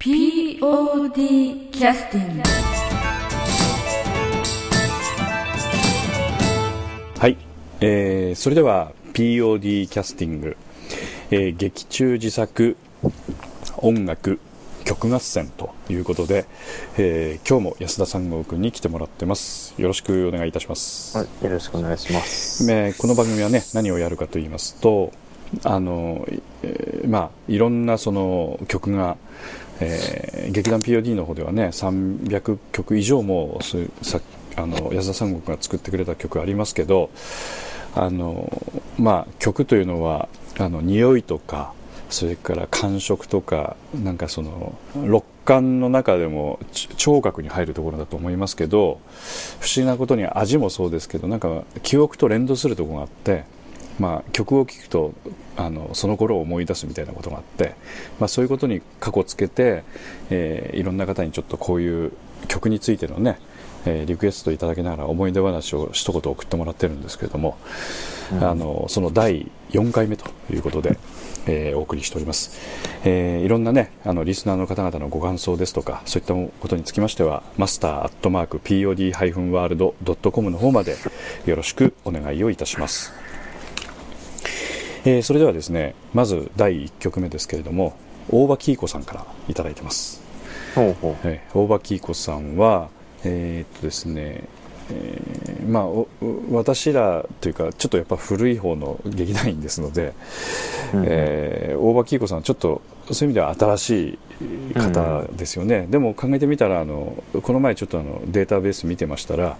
POD キャスティングはい、えーそれでは POD キャスティング、えー劇中自作音楽曲合戦ということで、えー今日も安田三郷君に来てもらってます。よろしくお願いいたします、はい、よろしくお願いします。えーこの番組はね何をやるかと言いますとあの、えーまあいろんなその曲が、えー劇団 POD の方ではね300曲以上もそういうさあの安田三国が作ってくれた曲ありますけどあの、まあ、曲というのはあの匂いとかそれから感触とかなんかその六感の中でも聴覚に入るところだと思いますけど不思議なことに味もそうですけどなんか記憶と連動するところがあって、まあ、曲を聴くとあのその頃を思い出すみたいなことがあって、まあ、そういうことに過去つけて、えーいろんな方にちょっとこういう曲についてのね、えーリクエストいただきながら思い出話を一言送ってもらってるんですけれども、あのその第4回目ということで、えーお送りしております、えーいろんなねあのリスナーの方々のご感想ですとかそういったことにつきましてはマスターアットマーク POD-WORLD.com の方までよろしくお願いをいたしますえーそれではですねまず第1曲目ですけれども大場喜子さんからいただいてます、ほうほう。えー大場喜子さんはえーっとですねえーまあ、お私らというかちょっとやっぱ古い方の劇団員ですので、うんえー大場喜子さんはちょっとそういう意味では新しい方ですよね、でも考えてみたらあのこの前ちょっとあのデータベース見てましたら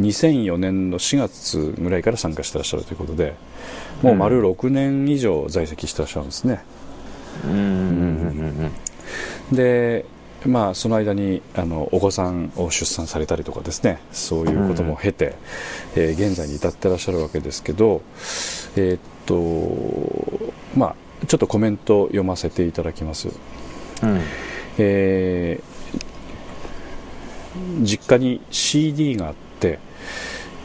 2004年の4月ぐらいから参加してらっしゃるということでもう丸6年以上在籍してらっしゃるんですね、うん。うん。うん。うん。でまあその間にあのお子さんを出産されたりとかですねそういうことも経て、えー現在に至ってらっしゃるわけですけどえーっとまあちょっとコメント読ませていただきます、うん。えー実家に CD があって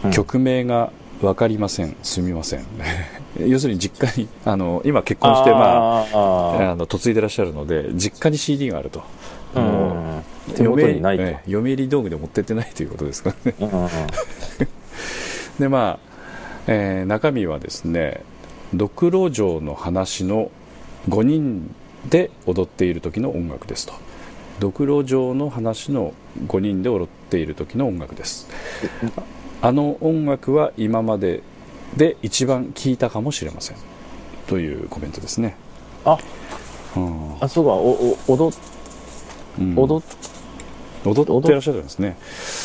うん。曲名が分かりません。すみません。要するに実家にあの今結婚してまああの嫁いでらっしゃるので実家に CD があると、うん。手元にないと。ええ嫁入り道具で持ってってないということですからね。うんうんうん。でまあ、えー中身はですねドクロ城の話の5人で踊っている時の音楽ですと。ドクロ城の話の5人で踊っている時の音楽です。あの音楽は今までで一番聴いたかもしれません。というコメントですね。あ、うん。あ、そうか、お、お、踊うん。踊っ踊ってらっしゃるんですね。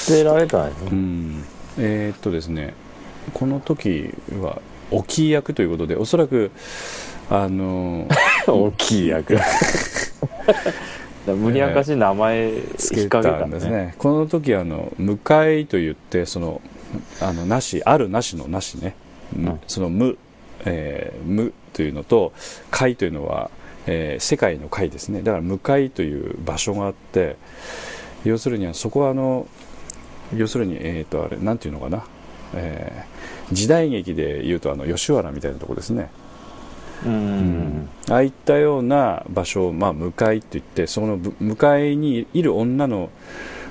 てられたんやうね。ん。えーっとですねこの時はおきい役ということでおそらくあの大きい役。無理やかしい名前つけたたんですね。この時あの向かいと言ってそのあのなしあるなしのなしね、むうん。その無、えー無というのと会というのは、えー世界の会ですね。だから向かいという場所があって要するにそこはあの要するにえっ、とあれなんていうのかな、えー時代劇でいうとあの吉原みたいなとこですねうんうんああいったような場所を、まあ、向かいって言ってそのぶ向かいにいる女の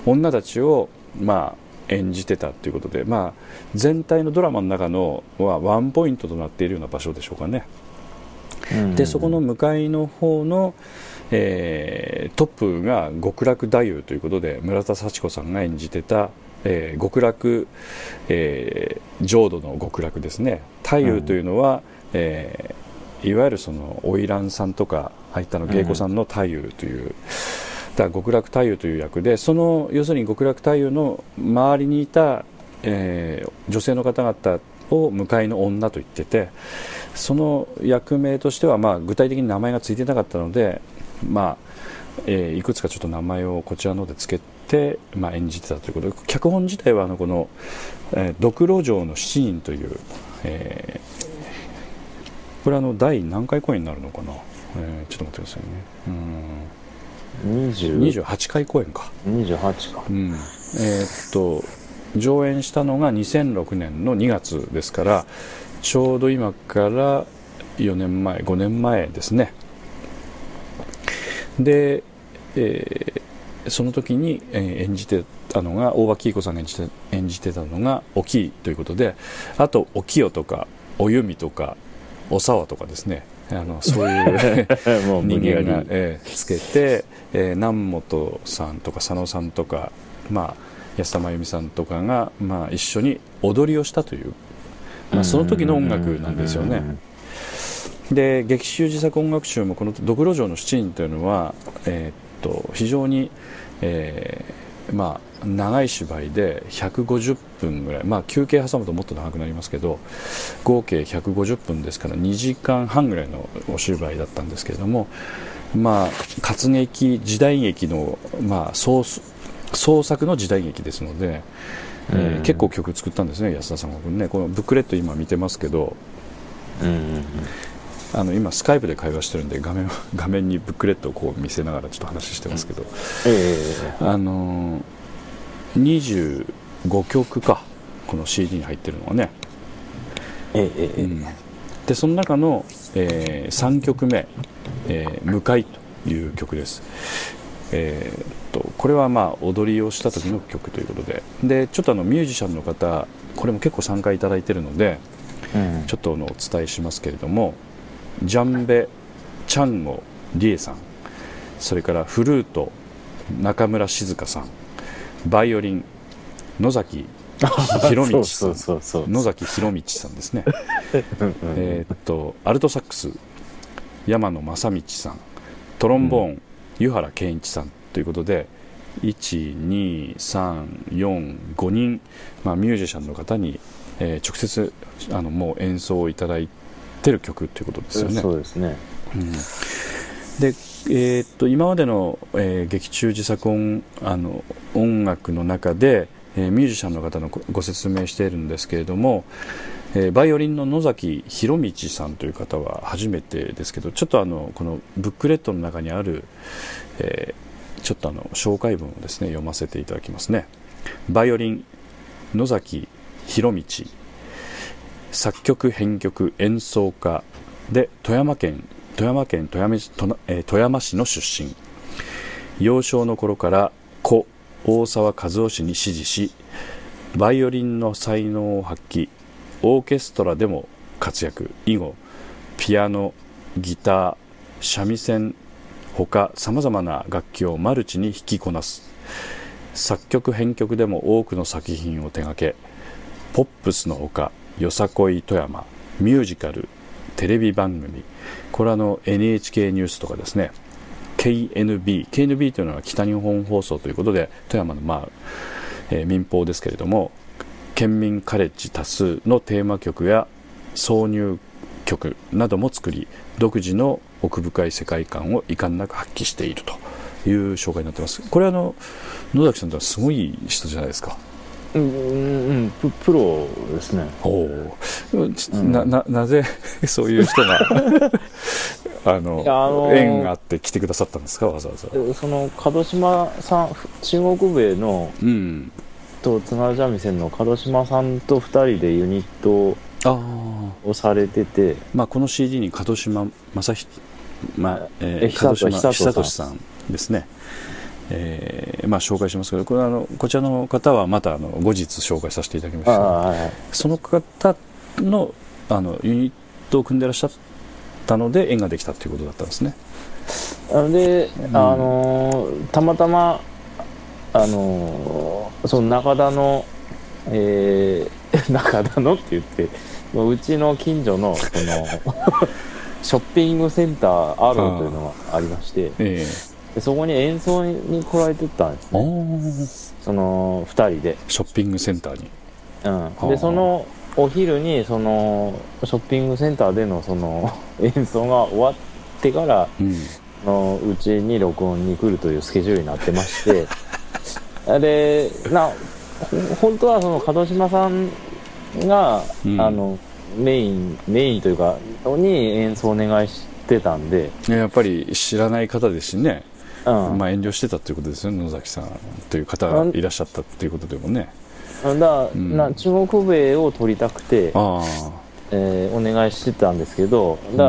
女たちを、まあ、演じてたということで、まあ、全体のドラマの中のはワンポイントとなっているような場所でしょうかね。うん。でそこの向かいの方の、えートップが極楽太夫ということで村田幸子さんが演じてた、えー極楽、えー浄土の極楽ですね。太夫というのは、えーいわゆるその花魁さんとかああいったの芸妓さんの太夫という、だから極楽太夫という役でその要するに極楽太夫の周りにいた、えー女性の方々を向かいの女と言っててその役名としては、まあ、具体的に名前がついてなかったので、まあえーいくつかちょっと名前をこちらの方でつけて、まあ、演じてたということで脚本自体はあのこの「えードクロ城の七人」という、えーこれはあの第何回公演になるのかな、えーちょっと待ってくださいね。うん。20 28回公演か。28か。うん。えーっと上演したのが2006年の2月ですからちょうど今から4年前5年前ですね。でえーその時に、えー演じてたのが大場喜恵子さんが演じて演じてたのが「おきい」ということであと「おきよ」とか「おゆみ」とか「おさわ」とかですね。あのそういう 人間が、えーつけて、えー南本さんとか佐野さんとか、まあ、安田真由美さんとかが、まあ、一緒に踊りをしたという、まあ、その時の音楽なんですよね。で劇中自作音楽集もこの「ドクロ城の七人」というのは、えーっと非常に、えーまあ、長い芝居で150分ぐらい、まあ、休憩挟むともっと長くなりますけど合計150分ですから2時間半ぐらいのお芝居だったんですけれども、まあ、活劇時代劇の、まあ、創創作の時代劇ですので、えーうん。結構曲作ったんですね安田さんがね。このブックレット今見てますけど。うんうんうんあの今スカイプで会話してるんで画面 画面にブックレットをこう見せながらちょっと話してますけど、えあのー25曲かこの CD に入ってるのはね、ええうん。でその中の、え3曲目「えー向かい」という曲です、えーっとこれはまあ踊りをした時の曲ということで。でちょっとあのミュージシャンの方これも結構参加いただいてるのでうん。ちょっとあのお伝えしますけれどもジャンベ・チャンゴ・リエさん。それからフルート中村静香さん。バイオリン野崎 博道さん。野崎博道さんですね。うんうん。えーっとアルトサックス山野正道さん。トロンボーン、湯原健一さん。ということで12345人、まあ、ミュージシャンの方に、えー直接あのもう演奏をいただいてる曲ということですよね。そうですね。うん。でえーっと今までの、えー劇中自作音あの音楽の中で、えーミュージシャンの方のごご説明しているんですけれども、えーバイオリンの野崎博道さんという方は初めてですけどちょっとあのこのブックレットの中にある、えーちょっとあの紹介文をですね読ませていただきますね。バイオリン野崎博道作曲編曲演奏家で富山県富山県富山市え富山市の出身。幼少の頃から故大沢和夫氏に師事しバイオリンの才能を発揮オーケストラでも活躍。以後ピアノギター三味線ほかさまざまな楽器をマルチに弾きこなす。作曲編曲でも多くの作品を手掛けポップスのほかよさこい富山ミュージカルテレビ番組これはあの NHK ニュースとかですね KNB KNB というのは北日本放送ということで富山の、まあえー民放ですけれども県民カレッジ多数のテーマ曲や挿入曲なども作り独自の奥深い世界観を遺憾なく発揮しているという紹介になってます。これあの野崎さんとはすごい人じゃないですか。うんうんうんププロですね。おなななぜ そういう人が あのあのー縁があって来てくださったんですか？わざわざ。でその門島さん中国笛のうん。と津軽三味線の門島さんと2人でユニットをされてて。まあこの CD に門島正人まあええー、門島久さんですねえーまあ紹介しますけどこれあのこちらの方はまたあの後日紹介させていただきますああはいはい。その方のあのユニットを組んでらっしゃったので縁ができたということだったんですね。あので、ん。あのーたまたまあのーその中田のえー 中田のって言ってうちの近所のその ショッピングセンターアローというのがありましてえでそこに演奏に来られてたんですえね。あその2人で、ショッピングセンターに。うん、あ。でそのお昼にそのショッピングセンターでのその 演奏が終わってからうん。あのうちに録音に来るというスケジュールになってまして。でなほ本当はその門島さんが、うん。あのメインメインというかに演奏お願いしてたんで、やっぱり知らない方ですしね、うんまあ、遠慮してたということですよね野崎さんという方がいらっしゃったということでもね。だからうん。な中国笛を取りたくて、あえーお願いしてたんですけどだか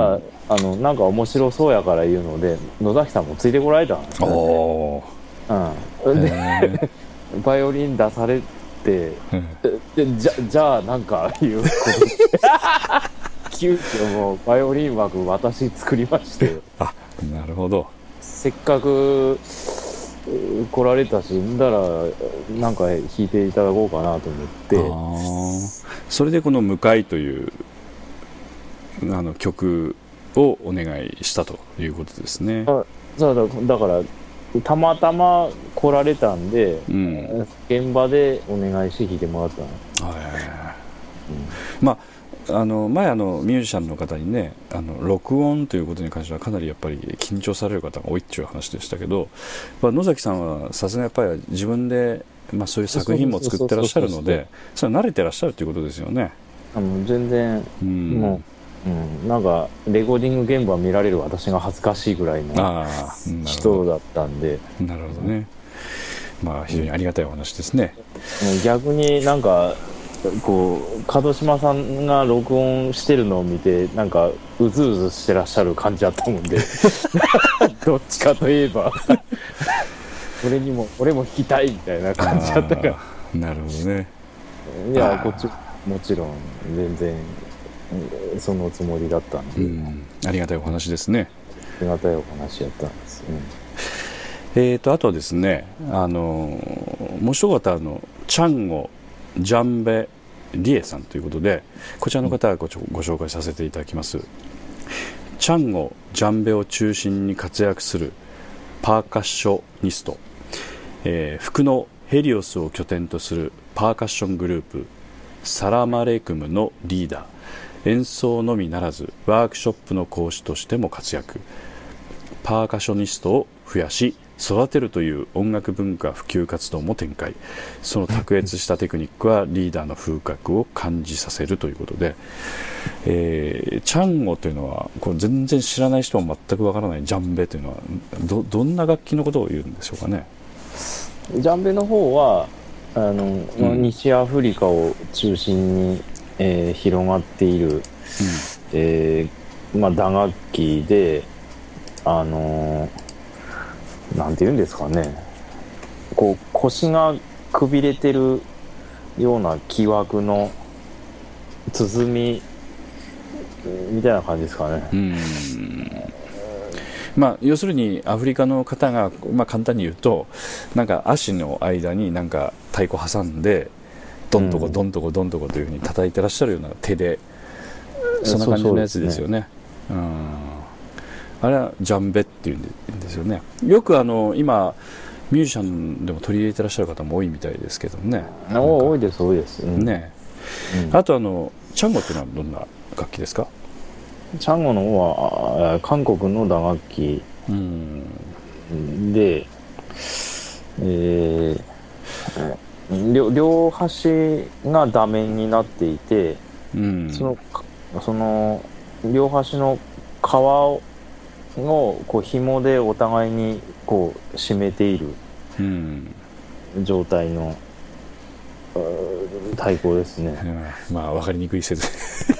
ら、あのなんか面白そうやから言うので野崎さんもついてこられたんですおよ、ね。おうん、でーバイオリン出されてうん。でじゃじゃあなんかいう。ことで急遽もうバイオリン枠私作りまして。あなるほどせっかくう来られたしんだらなんか弾いていただこうかなと思って。それでこの「向かい」というあの曲をお願いしたということですね。そうだだ。からたまたま来られたんでうん、現場でお願いして弾いてもらったの、はい。はいはいまああの前あのミュージシャンの方にねあの録音ということに関してはかなりやっぱり緊張される方が多いっていう話でしたけど、まあ、野崎さんはさすがやっぱり自分で、まあ、そういう作品も作ってらっしゃるのでそれは慣れてらっしゃるということですよね。あの全然うん、もう、うん、なんかレコーディング現場見られる私が恥ずかしいぐらいの人だったんでどなるほどね。まあ非常にありがたいお話ですね。もう逆になんかこう門島さんが録音してるのを見てなんかうずうずしてらっしゃる感じだったもんで。どっちかといえば。俺にも俺も弾きたいみたいな感じだったから。なるほどね。いやこっちもちろん全然うんそのつもりだったんで、うん、ありがたいお話ですね。ありがたいお話やったんです、えー、とあとはですね、あのもう一方あのチャンゴ・ジャンベ・リエさんということでこちらの方ごご紹介させていただきます。チャンゴ・ジャンベを中心に活躍するパーカッショニスト、えー服のヘリオスを拠点とするパーカッショングループサラマレクムのリーダー。演奏のみならずワークショップの講師としても活躍。パーカッショニストを増やし育てるという音楽文化普及活動も展開。その卓越したテクニックはリーダーの風格を感じさせるということで、えーチャンゴというのはこれ全然知らない人は全くわからないジャンベというのはどどんな楽器のことを言うんでしょうかね？ジャンベの方はあの、うん。西アフリカを中心に、えー広がっている、えーまあ、打楽器であのーなんて言うんですかねこう腰がくびれてるような木枠の鼓みみたいな感じですかね。うんまあ、要するにアフリカの方が、まあ、簡単に言うとなんか足の間になんか太鼓挟んでどんとこうんどんとこどんとこというふうに叩いてらっしゃるような手でそんな感じのやつですよね。うんあれはジャンベっていうんですよね。よくあの今ミュージシャンでも取り入れてらっしゃる方も多いみたいですけどね。お多いです多いです。うん。ね。うん。あとあのチャンゴっていうのはどんな楽器ですか？チャンゴの方はあ韓国の打楽器。うん。で、えー両両端が打面になっていて、うん。そのかその両端の皮をこう紐でお互いにこう締めている。うん。状態のうー太鼓ですね。うんまあ分かりにくい説。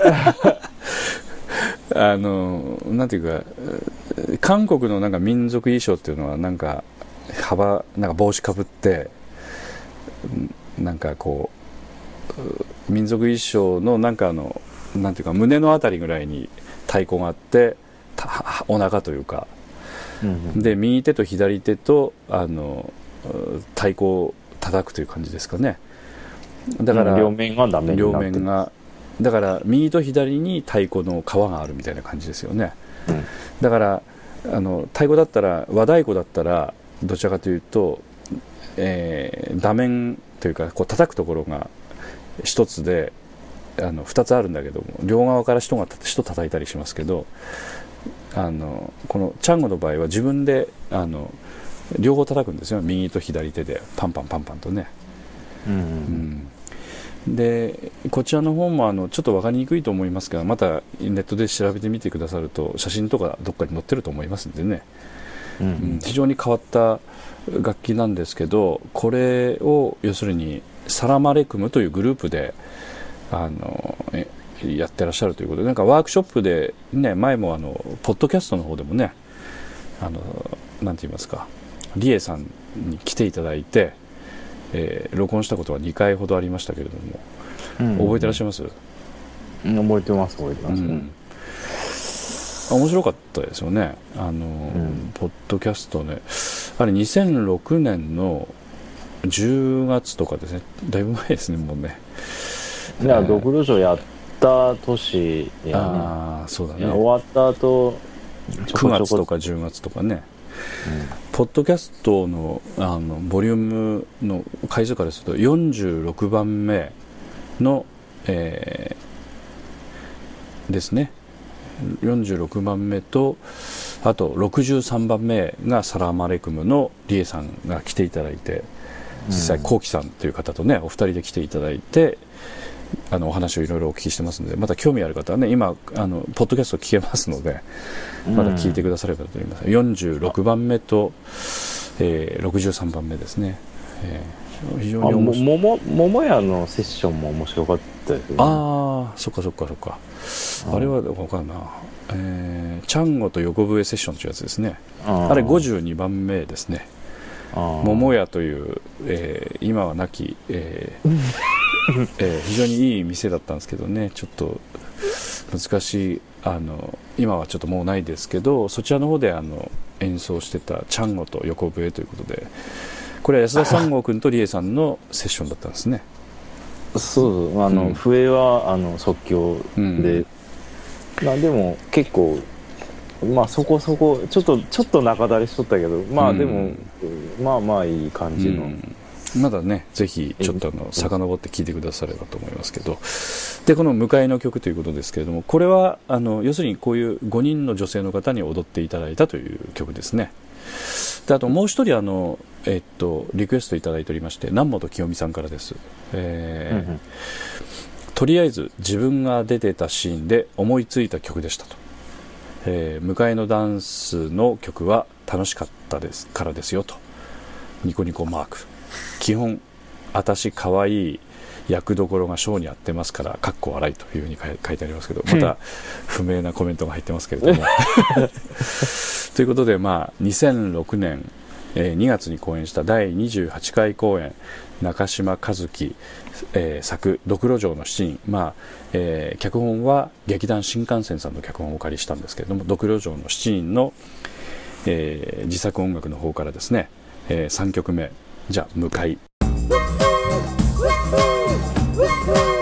あのなんていうかえー韓国のなんか民族衣装っていうのはなんか幅なんか帽子かぶってうんなんかこうう民族衣装のなんかあのなんていうか胸のあたりぐらいに太鼓があってたお腹というか。うんで右手と左手とあのう太鼓を叩くという感じですかね。だから、両面が打面に両面が。だから右と左に太鼓の皮があるみたいな感じですよね、うん。だからあの太鼓だったら和太鼓だったらどちらかというと、えー、打面というかこう叩くところが一つであの2つあるんだけども両側から人が人叩いたりしますけどあのこのチャンゴの場合は自分であの両方叩くんですよ。右と左手で。パンパンパンパンとね。うんうんうん。でこちらの方もあのちょっと分かりにくいと思いますがまたネットで調べてみてくださると写真とかどっかに載ってると思いますんでね、うんううんん。非常に変わった楽器なんですけどこれを要するにサラマレクムというグループであのえやってらっしゃるということでなんかワークショップで、ね、前もあのポッドキャストの方でもねあのなんて言いますかリエさんに来ていただいて、えー録音したことは2回ほどありましたけれども、うん。覚えてらっしゃいます、うん覚えてます覚えてます、うん。あ面白かったですよね。あの、ん。ポッドキャストね。あれ2006年の10月とかですね。だいぶ前ですねもうね。だからドクロ城やった年やね。ああそうだね。終わった後ちょこ9ちょこ。月とか10月とかね。ポッドキャストのあのボリュームの回数からすると46番目の、えーですね。46番目とあと63番目がサラーマレクムのリエさんが来ていただいて実際コウキさんという方とねお二人で来ていただいてあのお話をいろいろお聞きしてますのでまた興味ある方はね今あのポッドキャスト聞けますのでまだ聞いてくださればと思います、46番目と、えー63番目ですね、えー非常に面白い。もも桃屋のセッションも面白かったですね。ああそっかそっかそっか。あれは分かんな。えー、チャンゴと横笛セッションというやつですね。ああれ52番目ですね。あ桃屋という、えー今は亡き、えー えー非常にいい店だったんですけどね。ちょっと難しいあの今はちょっともうないですけどそちらの方であの演奏してたチャンゴと横笛ということでこれは安田三郷君と理恵さんのセッションだったんですね。そうあの、うん。笛はあの即興うん。で、まあでも結構まあそこそこちょっとちょっと中だれしとったけどまあでも、まあまあいい感じの、うんまだねぜひちょっとあの遡って聞いてくださればと思いますけど。でこの「迎えの曲」ということですけれどもこれはあの要するにこういう5人の女性の方に踊っていただいたという曲ですね。であともう一人あの、えっと、リクエストいただいておりまして南本清美さんからです、えーうんうん。とりあえず自分が出てたシーンで思いついた曲でしたと、えー迎えのダンスの曲は楽しかったですからですよと。ニコニコマーク基本私可愛い役どころがショーにやってますからかっこ笑いというふうに書いてありますけどまた不明なコメントが入ってますけれども。ということでまあ2006年、えー2月に公演した第28回公演中島和樹、えー作「ドクロ城の七人」まあえー脚本は劇団新幹線さんの脚本をお借りしたんですけれども「ドクロ城の七人の」えー自作音楽の方からですね、え3曲目じゃあ「向かい」「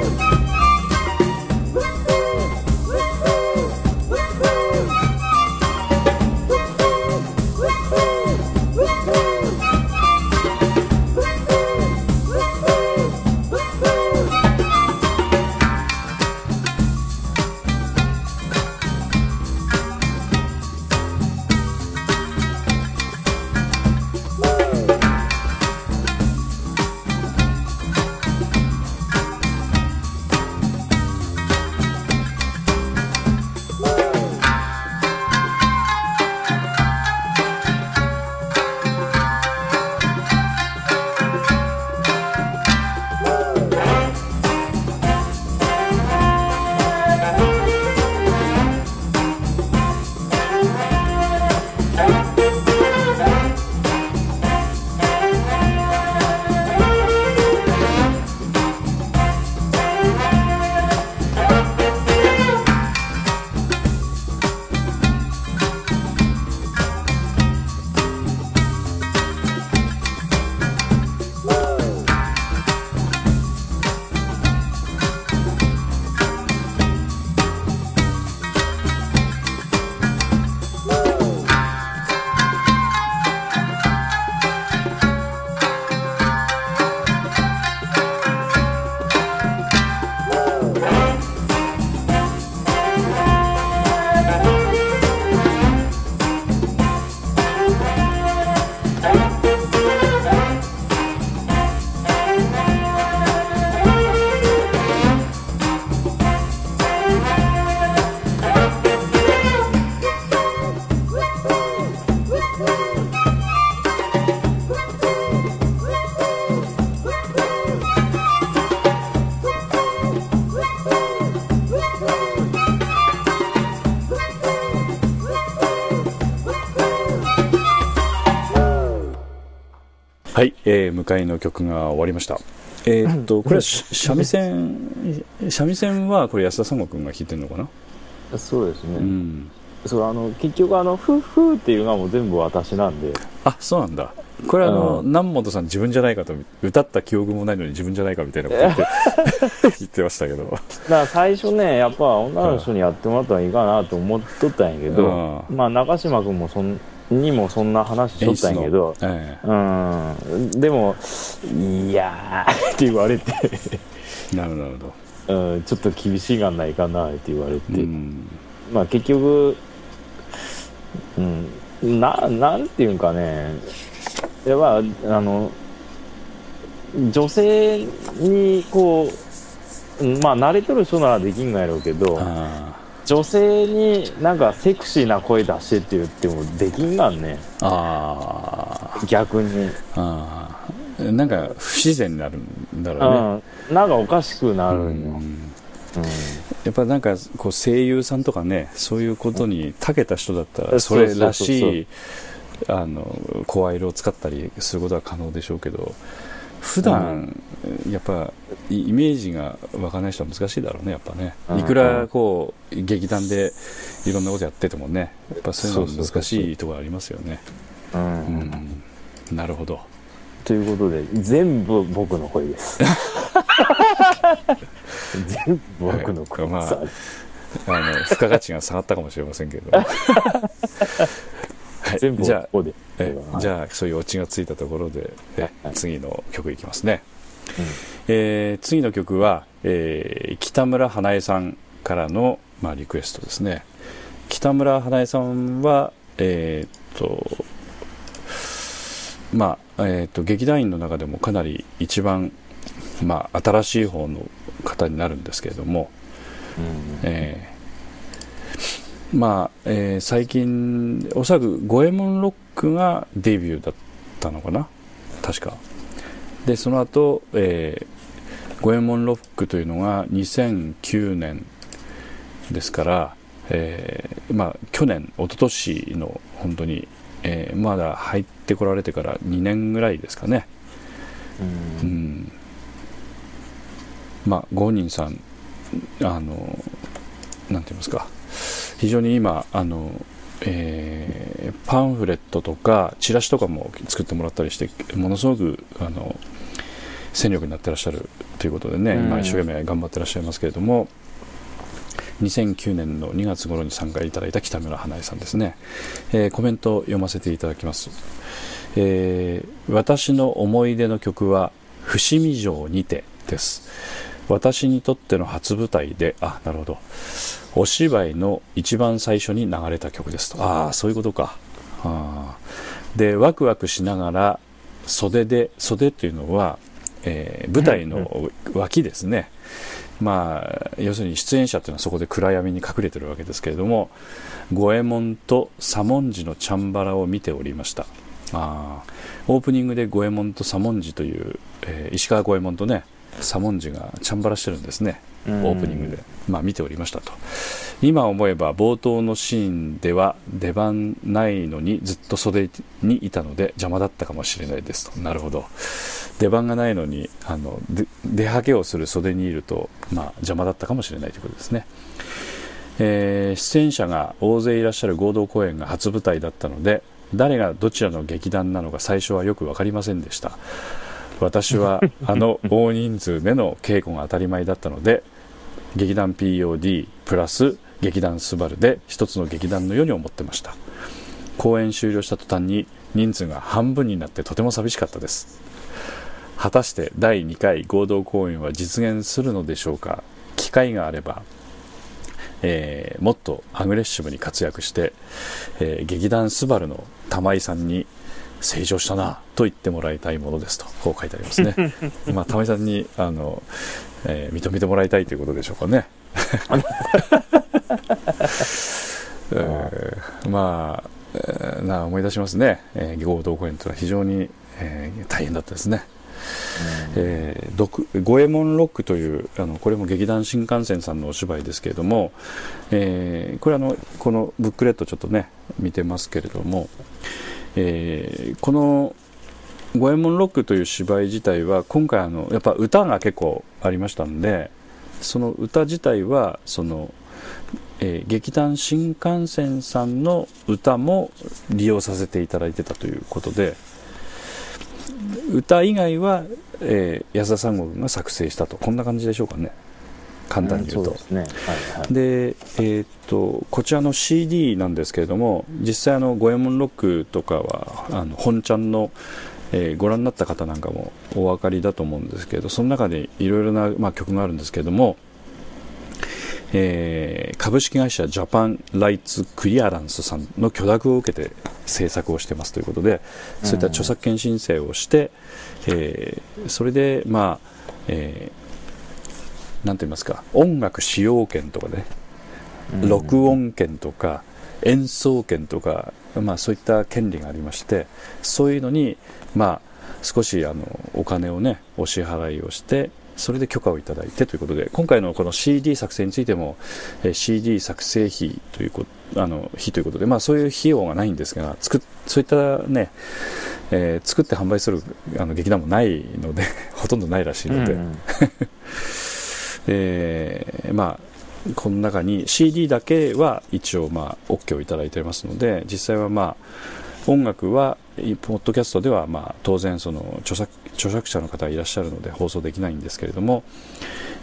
えー、向かいの曲が終わりました。えーっと、これはし三味線、三味線はこれ安田三悟君が弾いてるのかな？そうですね。うん。そう、あの、結局あの、ふっふーっていうのはもう全部私なんで、あ、そうなんだ。これあの、う南本さん自分じゃないかと、歌った記憶もないのに自分じゃないかみたいなこと言って、言ってましたけど。だから最初ね、やっぱ女の人にやってもらったらいいかなと思っとったんやけど、うまあ中島君もそんにもそんな話しとったんやけど、えうん、でも、いやーって言われて、えなるほど。うん、ちょっと厳しいがないかなって言われて、うん。まあ結局、うん、な、なんていうんかね、やっぱ、あの、女性にこう、うんまあ慣れとる人ならできんがやろうけど、あ女性になんかセクシーな声出してって言ってもできんがんねあ。ああ。逆に、ああ。なんか不自然になるんだろうね。うん、なんかおかしくなるんよ、うんうんやっぱなんかこう声優さんとかねそういうことに長けた人だったうんらそれらしいあの声色を使ったりすることは可能でしょうけど普段、やっぱイイメージが湧かない人は難しいだろうねやっぱね。うん。いくらこう劇団でいろんなことやっててもねやっぱそういうのは難しいところありますよね。うん。うん。なるほど。ということで全部僕の声です。全部僕の声。まあさあの付加価値が下がったかもしれませんけど、はい、全部じゃあじゃあそういうオチがついたところで、えはい。次の曲いきますね、うん。えー次の曲は、えー北村花江さんからの、まあ、リクエストですね。北村花江さんはえーっとまあえーっと劇団員の中でもかなり一番、まあ、新しい方の方になるんですけれども、うん。えーまあ、えー最近おそらく五右衛門ロックがデビューだったのかな？確か。でその後、えー五右衛門ロックというのが2009年ですから、えーまあ、去年一昨年の本当に、えーまだ入ってこられてから2年ぐらいですかね。うん。うん。まあ、ご本人さん、あの、なんて言いますか、非常に今、あの、えーパンフレットとか、チラシとかも作ってもらったりして、ものすごく、あの、戦力になってらっしゃるということでね、うん。今一生懸命頑張ってらっしゃいますけれども、2009年の2月頃に参加いただいた北村花江さんですね、えーコメントを読ませていただきます、えー私の思い出の曲は「伏見城にて」です私にとっての初舞台であなるほど。お芝居の一番最初に流れた曲ですと。ああそういうことか。あー。でワクワクしながら袖で袖というのは、えー舞台の脇ですね、まあ要するに出演者というのはそこで暗闇に隠れてるわけですけれども五右衛門と左文字のチャンバラを見ておりました。あー。オープニングで五右衛門と左文字という、えー石川五右衛門とね左文字がチャンバラしてるんですね。オうん。ープニングで、まあ、見ておりましたと。今思えば冒頭のシーンでは出番ないのにずっと袖にいたので邪魔だったかもしれないですと。なるほど。出番がないのにあので出はけをする袖にいると、まあ、邪魔だったかもしれないということですね。えー出演者が大勢いらっしゃる合同公演が初舞台だったので誰がどちらの劇団なのか最初はよく分かりませんでした私はあの 大人数での稽古が当たり前だったので劇団 POD プラス劇団スバルで一つの劇団のように思ってました。公演終了した途端に人数が半分になってとても寂しかったです。果たして第2回合同公演は実現するのでしょうか？機会があればえーもっとアグレッシブに活躍して、えー劇団スバルの玉井さんに成長したなと言ってもらいたいものですとこう書いてありますね。まあ玉井さんにあの、えー認めてもらいたいということでしょうかね。えーまあ、えーな思い出しますね、えー合同公演というのは非常に、えー大変だったですね。えー毒五右衛門ロックというあのこれも劇団新幹線さんのお芝居ですけれども、えーこれあのこのブックレットちょっとね見てますけれども、えーこの五右衛門ロックという芝居自体は今回あのやっぱ歌が結構ありましたんでその歌自体はその、えー劇団新幹線さんの歌も利用させていただいてたということで歌以外は、えー安田三郷君が作成したと。こんな感じでしょうかね。簡単に言うと。そうですね。はいはい。で、えーっとこちらの CD なんですけれども実際あの五右衛門ロックとかはあの本ちゃんの、えーご覧になった方なんかもお分かりだと思うんですけどその中でいろいろな、まあ、曲があるんですけれども、えー株式会社ジャパンライツクリアランスさんの許諾を受けて制作をしてますということでそういった著作権申請をして、えーそれでまあ、えーなんて言いますか音楽使用権とかねうん。録音権とか演奏権とか、まあ、そういった権利がありましてそういうのに、まあ、少しあのお金をねお支払いをしてそれで許可をいただいてということで今回のこの CD 作成についても、えー CD 作成費というこあの費ということで、まあ、そういう費用がないんですが作っそういったね、えー作って販売するあの劇団もないので ほとんどないらしいので、うんうん えーまあこの中に CD だけは一応まあ OK をいただいてますので実際はまあ音楽はいポッドキャストではまあ当然その著作著作者の方がいらっしゃるので放送できないんですけれども、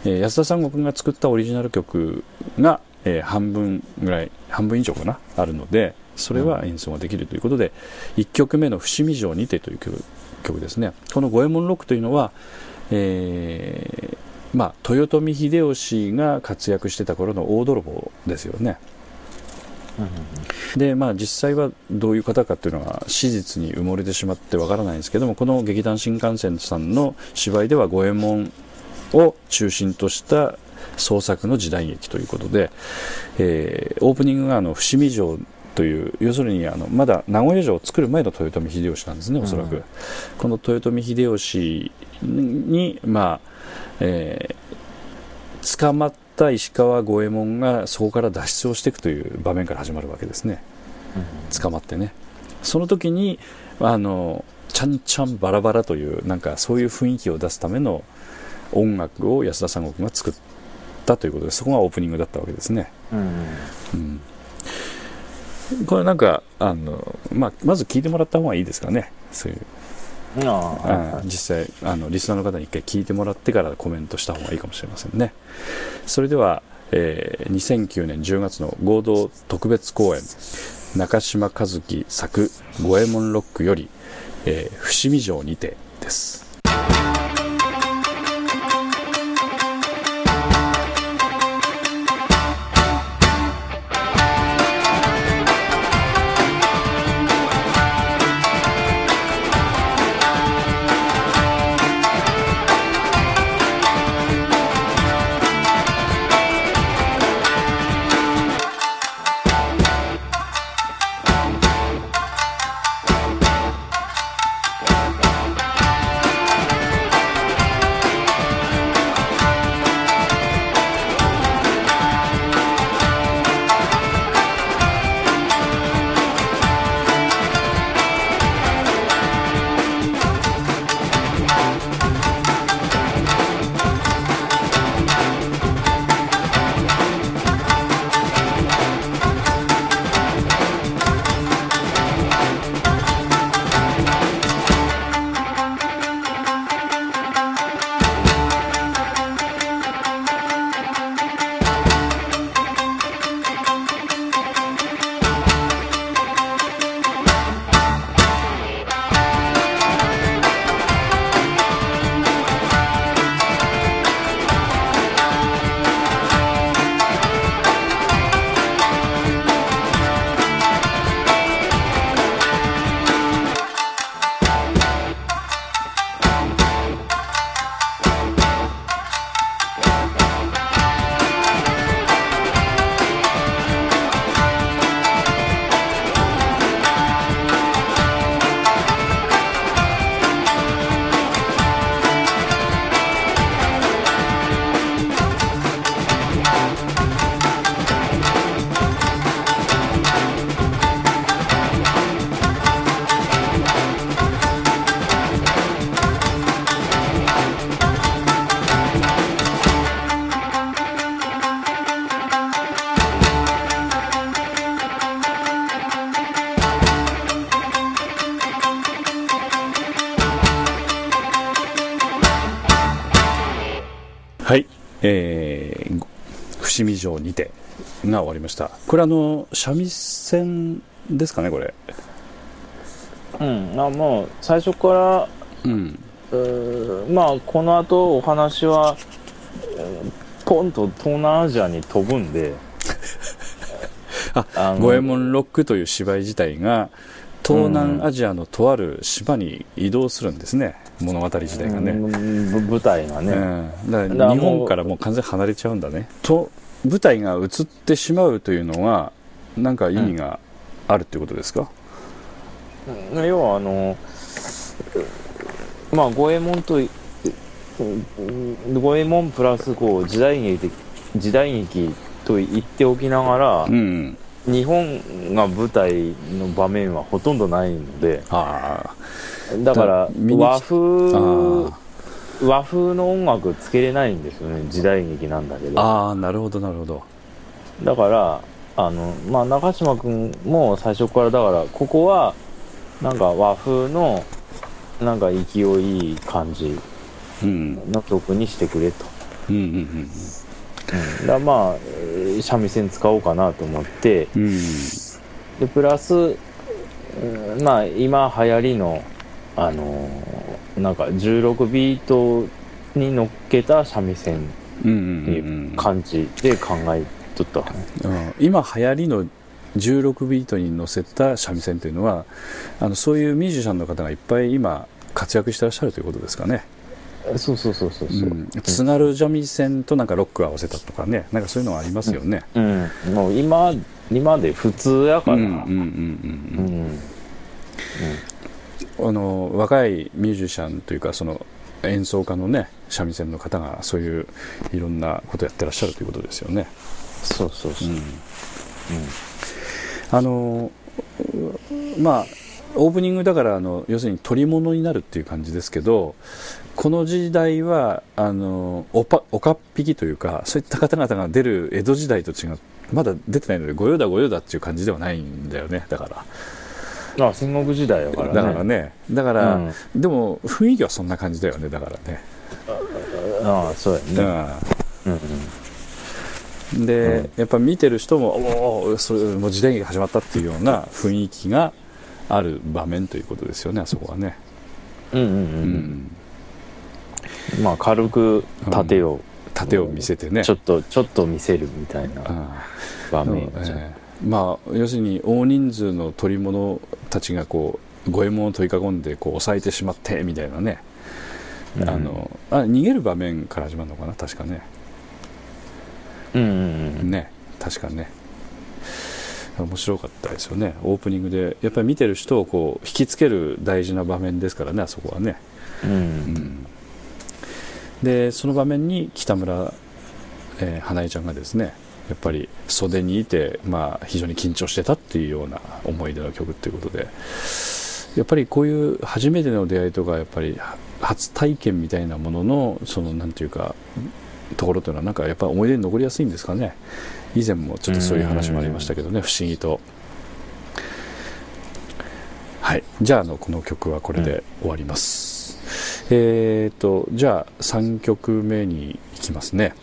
えー安田三郷君が作ったオリジナル曲が、えー半分ぐらい半分以上かなあるのでそれは演奏ができるということで、1曲目の「伏見城にて」という曲曲ですね。この「五右衛門ロック」というのは、えーまあ、豊臣秀吉が活躍してた頃の大泥棒ですよね。でまあ実際はどういう方かっていうのは史実に埋もれてしまってわからないんですけどもこの劇団新幹線さんの芝居では五右衛門を中心とした創作の時代劇ということで、えーオープニングがあの伏見城という要するにあのまだ名古屋城を作る前の豊臣秀吉なんですねおそらく、うんこの豊臣秀吉にまあえー捕まった石川五右衛門がそこから脱出をしていくという場面から始まるわけですね。捕まってね。その時にあのちゃんちゃんバラバラというなんかそういう雰囲気を出すための音楽を安田三郷君が作ったということでそこがオープニングだったわけですね、うん。これなんかあの、まあ、まず聞いてもらった方がいいですかね。そういううんあ。実際あのリスナーの方に一回聞いてもらってからコメントした方がいいかもしれませんね。それでは、えー2009年10月の合同特別公演中島和樹作「五右衛門ロック」より、えー伏見城にて」です。伏見城にてが終わりました。これあの、三味線ですかね、これ。うん、あもう最初からうん。まあこの後お話はうんポンと東南アジアに飛ぶんで あ五右衛門ロックという芝居自体が、東南アジアのとある島に移動するんですね、物語自体がね。うんぶ舞台がね、うん、だからら日本からもう完全に離れちゃうんだねと舞台が移ってしまうというのはなんか意味があるっていうことですか、うん。要はあのまあ五右衛門と五右衛門プラスこう時代劇時代劇と言っておきながら、うん、日本が舞台の場面はほとんどないのであだから和あ風あ和風の音楽つけれないんですよね。時代劇なんだけど。ああなるほどなるほど。だからあの、まあ、中島君も最初からだからここはなんか和風のなんか勢いいい感じうん。の曲にしてくれと、うんうんうん、だからまあえー三味線使おうかなと思って。うんうん。でプラス、うんまあ今流行りのあのーなんか16ビートに乗っけた三味線うんうんっていう感じで考えとったわね。うん。今流行りの16ビートに乗せた三味線というのはあのそういうミュージシャンの方がいっぱい今活躍してらっしゃるということですかね、そうそうそうそうそう、うん、津軽三味線となんかロックを合わせたとかね。なんかそういうのはありますよね、うん、もう今今で普通やから、うんうんうんううん。んあの若いミュージシャンというかその演奏家のね三味線の方がそういういろんなことやってらっしゃるということですよね。そうそうそう、うん。あのまあオープニングだからあの要するに取り物になるっていう感じですけどこの時代はあのおぱおかっぴきというかそういった方々が出る江戸時代と違うまだ出てないので御用だ御用だっていう感じではないんだよね。だからあ戦国時代やからね。だからね。だから、うん。でも雰囲気はそんな感じだよね。だからね、ああそうやね、うん。うんうん、で、やっぱ見てる人もおおそれもう時代劇が始まったっていうような雰囲気がある場面ということですよねあそこはね、うんうんううん。んまあ軽く盾を盾を見せてね、ちょっとちょっと見せるみたいな場面。ええまあ要するに大人数の取り物たちがこう五右衛門を取り囲んでこう抑えてしまってみたいなね、うん。あのあ逃げる場面から始まるのかな？確かね。うんうんうんね確かね。面白かったですよね。オープニングでやっぱり見てる人をこう引きつける大事な場面ですからねあそこはね、ううんん、でその場面に北村、えー花江ちゃんがですねやっぱり袖にいて、まあ、非常に緊張してたっていうような思い出の曲ということでやっぱりこういう初めての出会いとかやっぱり初体験みたいなもののそのなんていうかところというのはなんかやっぱり思い出に残りやすいんですかね。以前もちょっとそういう話もありましたけどね不思議と。はい。じゃああのこの曲はこれで終わります、えーとじゃあ3曲目に行きますね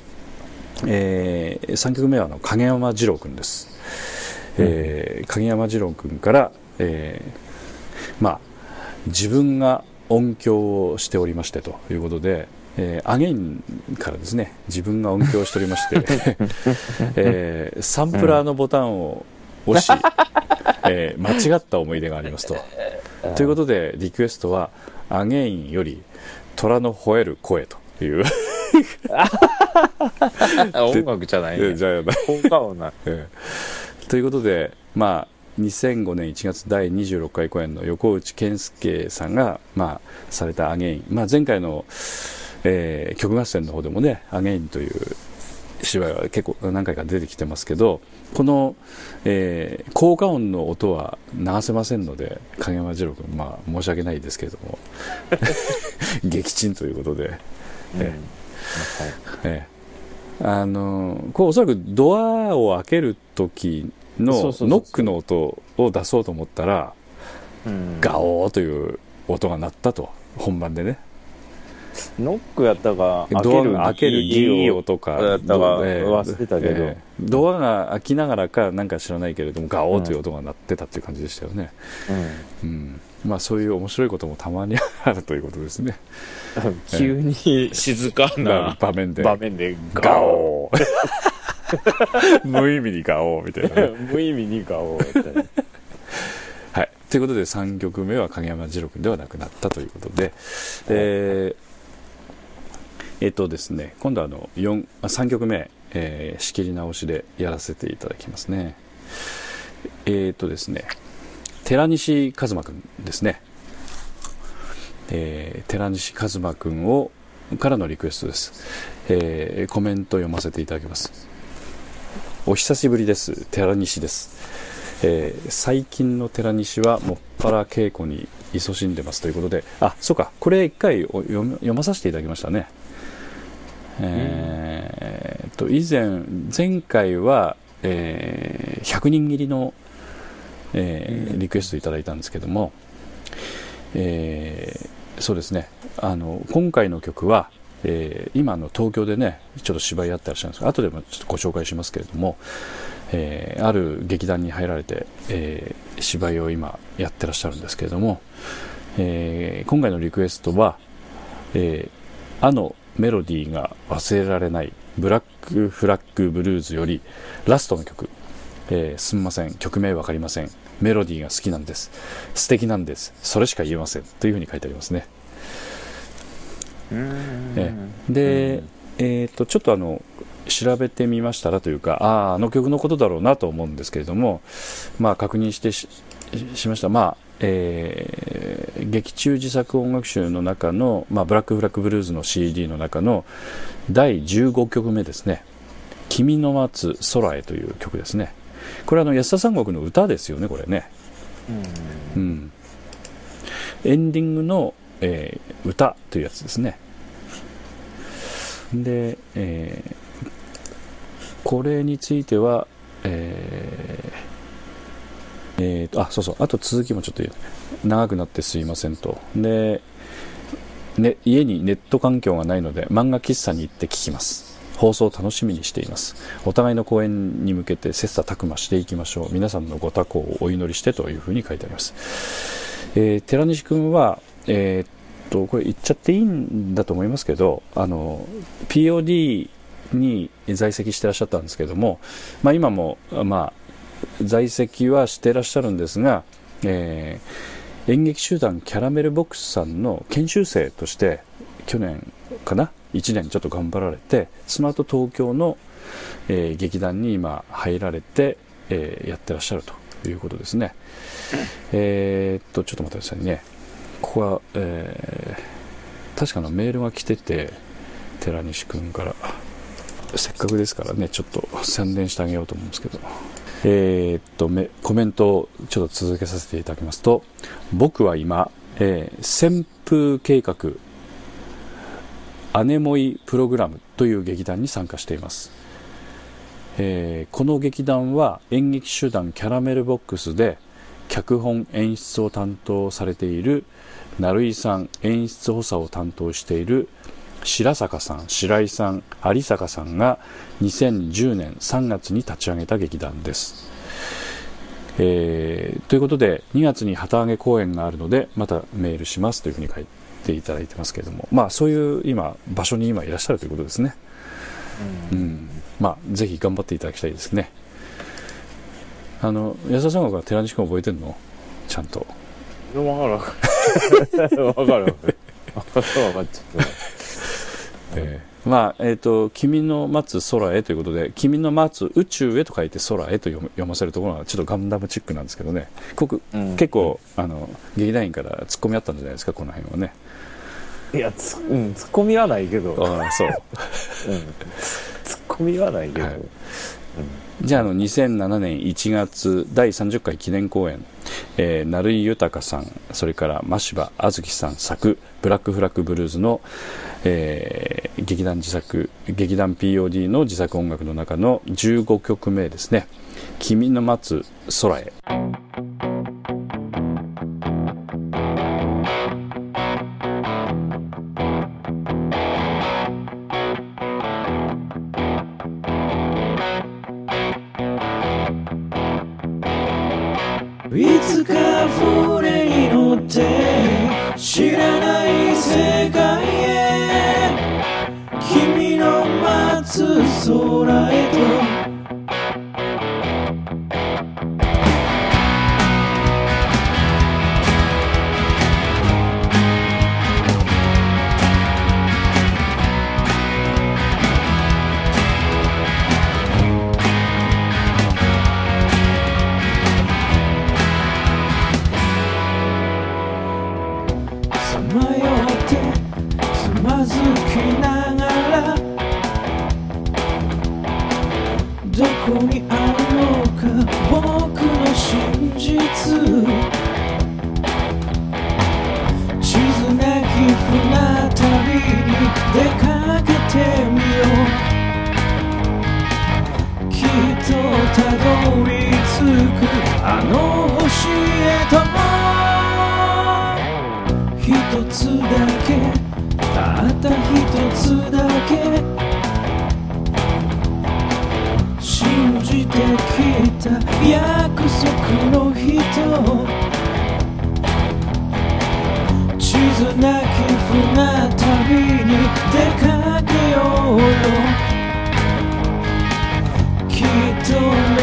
えー、3曲目はあの影山二郎君です、えー影山二郎君から、えーまあ、自分が音響をしておりましてということで、えーアゲインからですね自分が音響をしておりまして、えーサンプラーのボタンを押し、えー間違った思い出がありますと。ということでリクエストは「アゲイン」より「虎の吠える声」という。あ音楽じゃないね。じゃあ効果音な。ええ。ということで、まあ、2005年1月第26回公演の横内健介さんが、まあ、された「アゲイン」まあ、前回の、えー曲合戦の方でもね「アゲイン」という芝居は結構何回か出てきてますけどこの、えー効果音の音は流せませんので影山二郎君、まあ、申し訳ないですけれども。撃沈ということで。うんえええ。あのこうおそらくドアを開ける時のノックの音を出そうと思ったらうん。ガオーという音が鳴ったと。本番でね。ノックやったかドアが開けるギー音かやったかえー忘れたけど、えードアが開きながらかなんか知らないけれどもガオーという音が鳴ってたっていう感じでしたよね、うん。まあそういう面白いこともたまにあるということですね。うん、急に静かな 場面で。場面でガオー。無意味にガオーみたいなね。無意味にガオー。みたいなはい、ということで3曲目は影山二郎君ではなくなったということで、えーえっとですね、今度はあの4あ3曲目、えー仕切り直しでやらせていただきますね。えっとですね、寺西一馬君ですね。えー寺西一馬君をからのリクエストです、えーコメント読ませていただきます。お久しぶりです。寺西です。えー最近の寺西はもっぱら稽古に勤しんでますということで、あ、そうか、これ一回お読まさせていただきましたね。えーと、以前、前回は、えー100人切りの、えーリクエストいただいたんですけども、えーそうですね、あの、今回の曲は、えー今の東京でね、ちょっと芝居やってらっしゃるんですが、後でもちょっとご紹介しますけれども、えーある劇団に入られて、えー芝居を今やってらっしゃるんですけれども、え今回のリクエストは、えあのメロディーが忘れられないブラックフラッグブルーズよりラストの曲、えすみません。曲名わかりません。メロディーが好きなんです。素敵なんです。それしか言えません。というふうに書いてありますね。えで、えー、とちょっとあの調べてみましたらというかあああの曲のことだろうなと思うんですけれども、まあ、確認してししました、まあえー劇中自作音楽集の中の、まあ、ブラック・フラッグ・ブルーズの CD の中の第15曲目ですね「君の待つ空へ」という曲ですねこれあの安田三国の歌ですよねこれね。うん、エンディングの、えー歌というやつですね。で、えーこれについてはえーえーとあそうそうあと続きもちょっと長くなってすいませんと。で、ね、家にネット環境がないので漫画喫茶に行って聞きます。放送を楽しみにしています。お互いの公演に向けて切磋琢磨していきましょう。皆さんのご多幸をお祈りしてというふうに書いてあります、えー寺西君はえーっとこれ言っちゃっていいんだと思いますけどあの POD に在籍してらっしゃったんですけども、まあ、今も、まあ、在籍はしてらっしゃるんですが、えー演劇集団キャラメルボックスさんの研修生として去年かな1年ちょっと頑張られてスマート東京の、えー劇団に今入られて、えーやってらっしゃるということですね。えーっとちょっと待ってくださいね。ここは、えー確かのメールが来てて寺西君から。せっかくですからねちょっと宣伝してあげようと思うんですけど。えーっとめコメントをちょっと続けさせていただきますと僕は今、えー旋風計画アネモイプログラムという劇団に参加しています、えーこの劇団は演劇集団キャラメルボックスで脚本演出を担当されている成井さん演出補佐を担当している白坂さん白井さん有坂さんが2010年3月に立ち上げた劇団です、えーということで2月に旗揚げ公演があるのでまたメールしますというふうに書いていただいてますけれどもまあそういう今場所に今いらっしゃるということですね。うん。まあぜひ頑張っていただきたいですね。あの安田さんが寺西君覚えてるの？ちゃんと。分からん。分からん。分かる分かっちゃったえ。ーまあえー、と君の待つ空へということで君の待つ宇宙へと書いて空へと読ませるところがちょっとガンダムチックなんですけどねここうん結構、あの劇団員から突っ込みあったんじゃないですかこの辺はねいやつ、うん、ツッコミはないけど、うん、ああそう。ツッコミはないけど、はい。じゃああの2007年1月第30回記念公演、えー、成井豊さんそれから真柴あずきさん作「ブラックフラッグブルーズの」えー劇団自作劇団 POD の自作音楽の中の15曲目ですね「君の待つ空へ」か船に乗って知らない世界へ。君の待つ空へとけ信じてきた。約束の人地図なき船旅に出かけようよ。きっと巡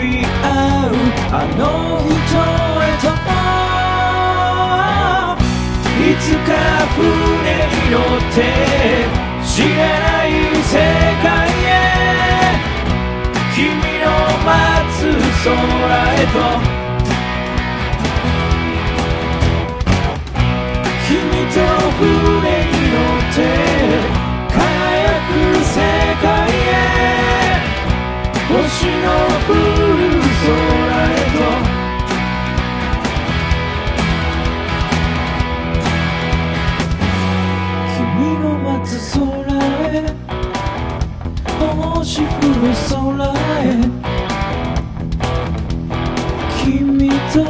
り合うあの人へと。いつか船に乗って。知らない世界へ。君の待つ空へと。君と船に乗って輝く世界へ。星の降星降る空へ君と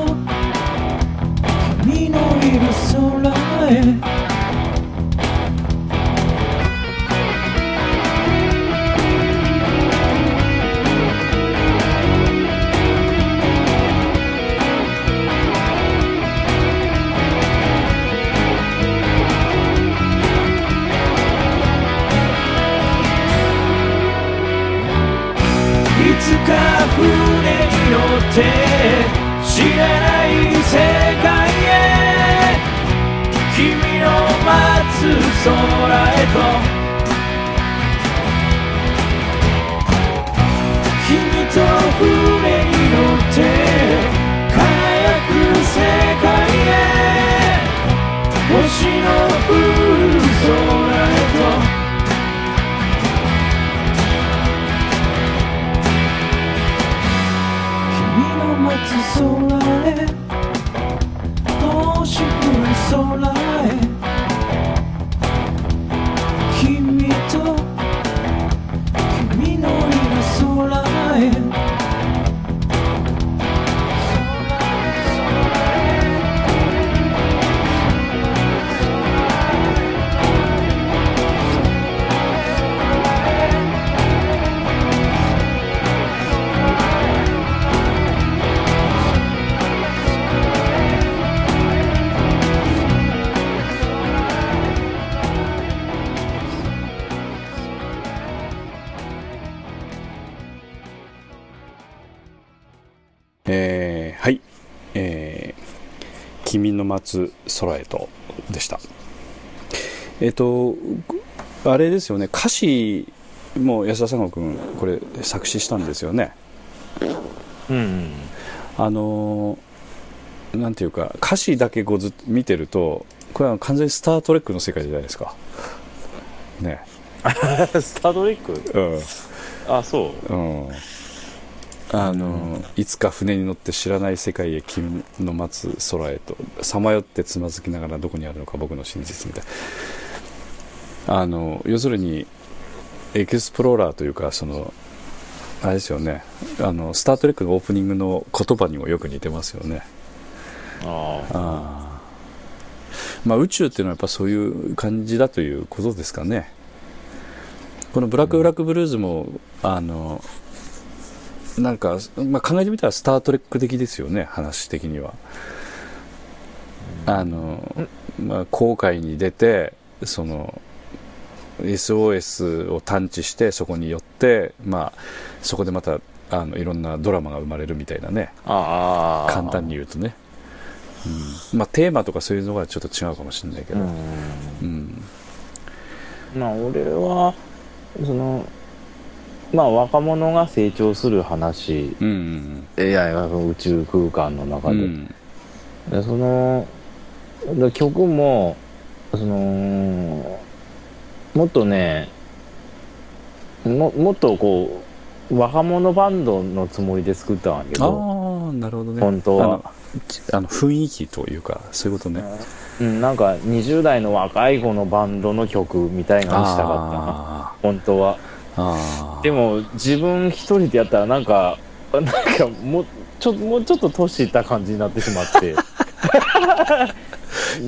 君のいる空へ空君の待つ空へと」でした。えっ、とあれですよね。歌詞も安田佐吾君これ作詞したんですよね。うんうんあのーなんていうか歌詞だけこうず見てるとこれは完全に「スター・トレック」の世界じゃないですか。ね。スタートレック？うん。あそう。うんあの、いつか船に乗って知らない世界へ君の待つ空へとさまよってつまずきながらどこにあるのか僕の真実みたいな。あの要するにエクスプローラーというかそのあれですよね。あのスター・トレックのオープニングの言葉にもよく似てますよね。ああまあ宇宙っていうのはやっぱそういう感じだということですかね。この「ブラック・ブラック・ブルーズも」あのなんか、まあ、考えてみたら「スター・トレック」的ですよね話的には。あの、まあ、航海に出てその SOS を探知してそこに寄って、まあ、そこでまたあのいろんなドラマが生まれるみたいなね。ああ。簡単に言うとね、うん。まあ、テーマとかそういうのがちょっと違うかもしれないけど、うん。うん。まあ俺はそのまあ若者が成長する話。うんうんいやいやその宇宙空間の中で、うん。でそので曲もそのもっとねももっとこう若者バンドのつもりで作ったんだけど。ああなるほどね。本当は。あの雰囲気というかそういうことね。うん、なんか20代の若い子のバンドの曲みたいなのにしたかったな。あ本当はでも自分一人でやったらなんかなんかもうちょもうちょっと年いった感じになってしまって。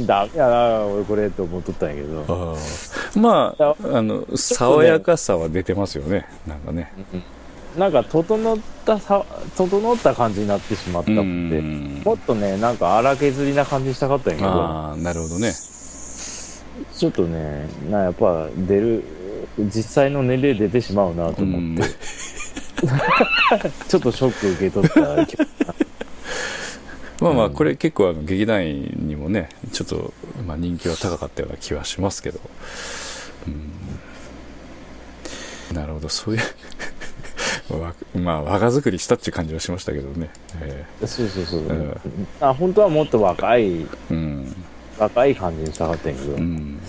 ダメやな俺これと思っとったんやけど。まああの爽やかさは出てますよね。なんかね。なんか整ったさ整った感じになってしまったうのでん。もっとねなんか荒削りな感じにしたかったんやけど。ああなるほどね。ちょっとねなやっぱ出る実際の年齢出てしまうなと思って、ちょっとショック受け取ったけどまあまあこれ結構あの劇団員にもねちょっとまあ人気は高かったような気はしますけど、うん、なるほど。そういうわ まあ若作りしたっていう感じはしましたけどね、えそうそうそう、ん。あ本当はもっと若いえうん。若い感じにしたかったんやけど、うん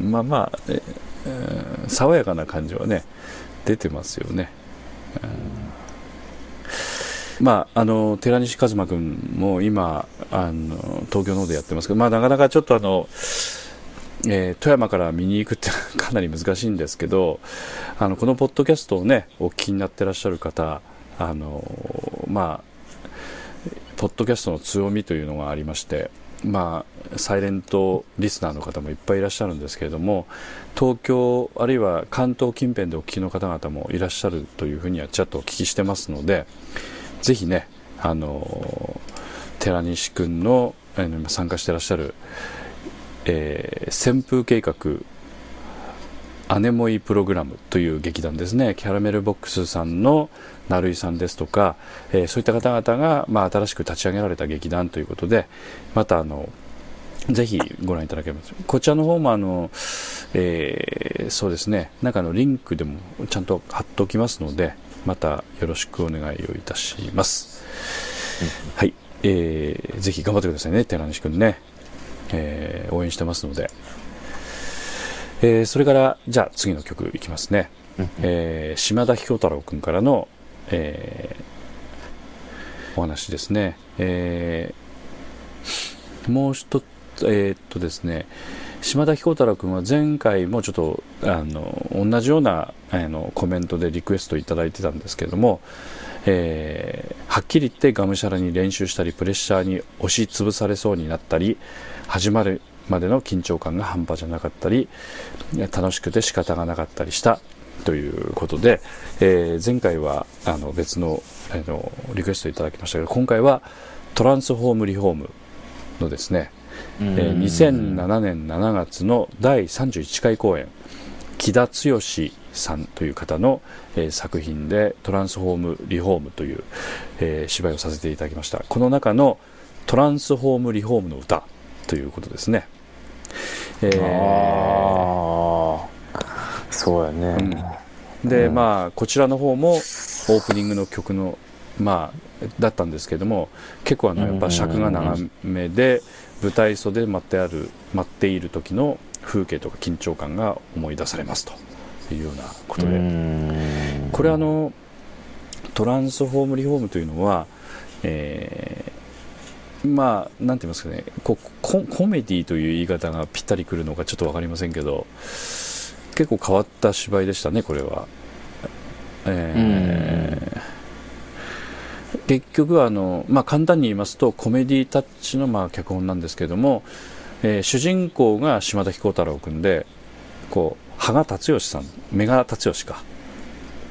まあまあ、えー爽やかな感じはね出てますよね、うん。まああの寺西一馬君も今あの東京の方でやってますけど、まあ、なかなかちょっとあの、えー富山から見に行くってかなり難しいんですけどあのこのポッドキャストをねお聞きになってらっしゃる方あのまあポッドキャストの強みというのがありまして、まあ、サイレントリスナーの方もいっぱいいらっしゃるんですけれども東京あるいは関東近辺でお聞きの方々もいらっしゃるというふうにはちょっとお聞きしてますのでぜひねあの寺西君のあの参加してらっしゃる、えー旋風計画アネモイプログラムという劇団ですね。キャラメルボックスさんの成井さんですとか、えーそういった方々が、まあ、新しく立ち上げられた劇団ということでまたあのぜひご覧いただけます。こちらの方もあの、えーそうですね。なんかあのリンクでもちゃんと貼っておきますのでまたよろしくお願いをいたします、はい、えーぜひ頑張ってくださいね。寺西君ね、えー応援してますのでえーそれからじゃあ次の曲いきますね、えー島田彦太郎君からの、えーお話ですね、えーもう一つえーっとですね。島田彦太郎君は前回もちょっとあの同じようなあのコメントでリクエストいただいてたんですけれども、えーはっきり言ってがむしゃらに練習したりプレッシャーに押しつぶされそうになったり始まるまでの緊張感が半端じゃなかったり楽しくて仕方がなかったりしたということで、えー前回はあの別のあのリクエストいただきましたけど今回はトランスフォームリフォームのですね、えー2007年7月の第31回公演木田剛さんという方の、えー作品で「トランスフォームリフォーム」という、えー芝居をさせていただきました。この中の「トランスフォームリフォームの歌」ということですね、えー。ああそうやね、で、まあこちらの方もオープニングの曲のまあだったんですけども結構あのやっぱ尺が長めで舞台袖で待ってある待っている時の風景とか緊張感が思い出されますと。いうようなことで、うん。これあのトランスフォームリフォームというのは、えーまあなんて言いますかね。こココメディという言い方がぴったりくるのかちょっと分かりませんけど結構変わった芝居でしたねこれは。えー結局はあの、まあ、簡単に言いますとコメディタッチのまあ脚本なんですけども、えー主人公が島田彦太郎君でこう羽賀達義さんメガ達義か。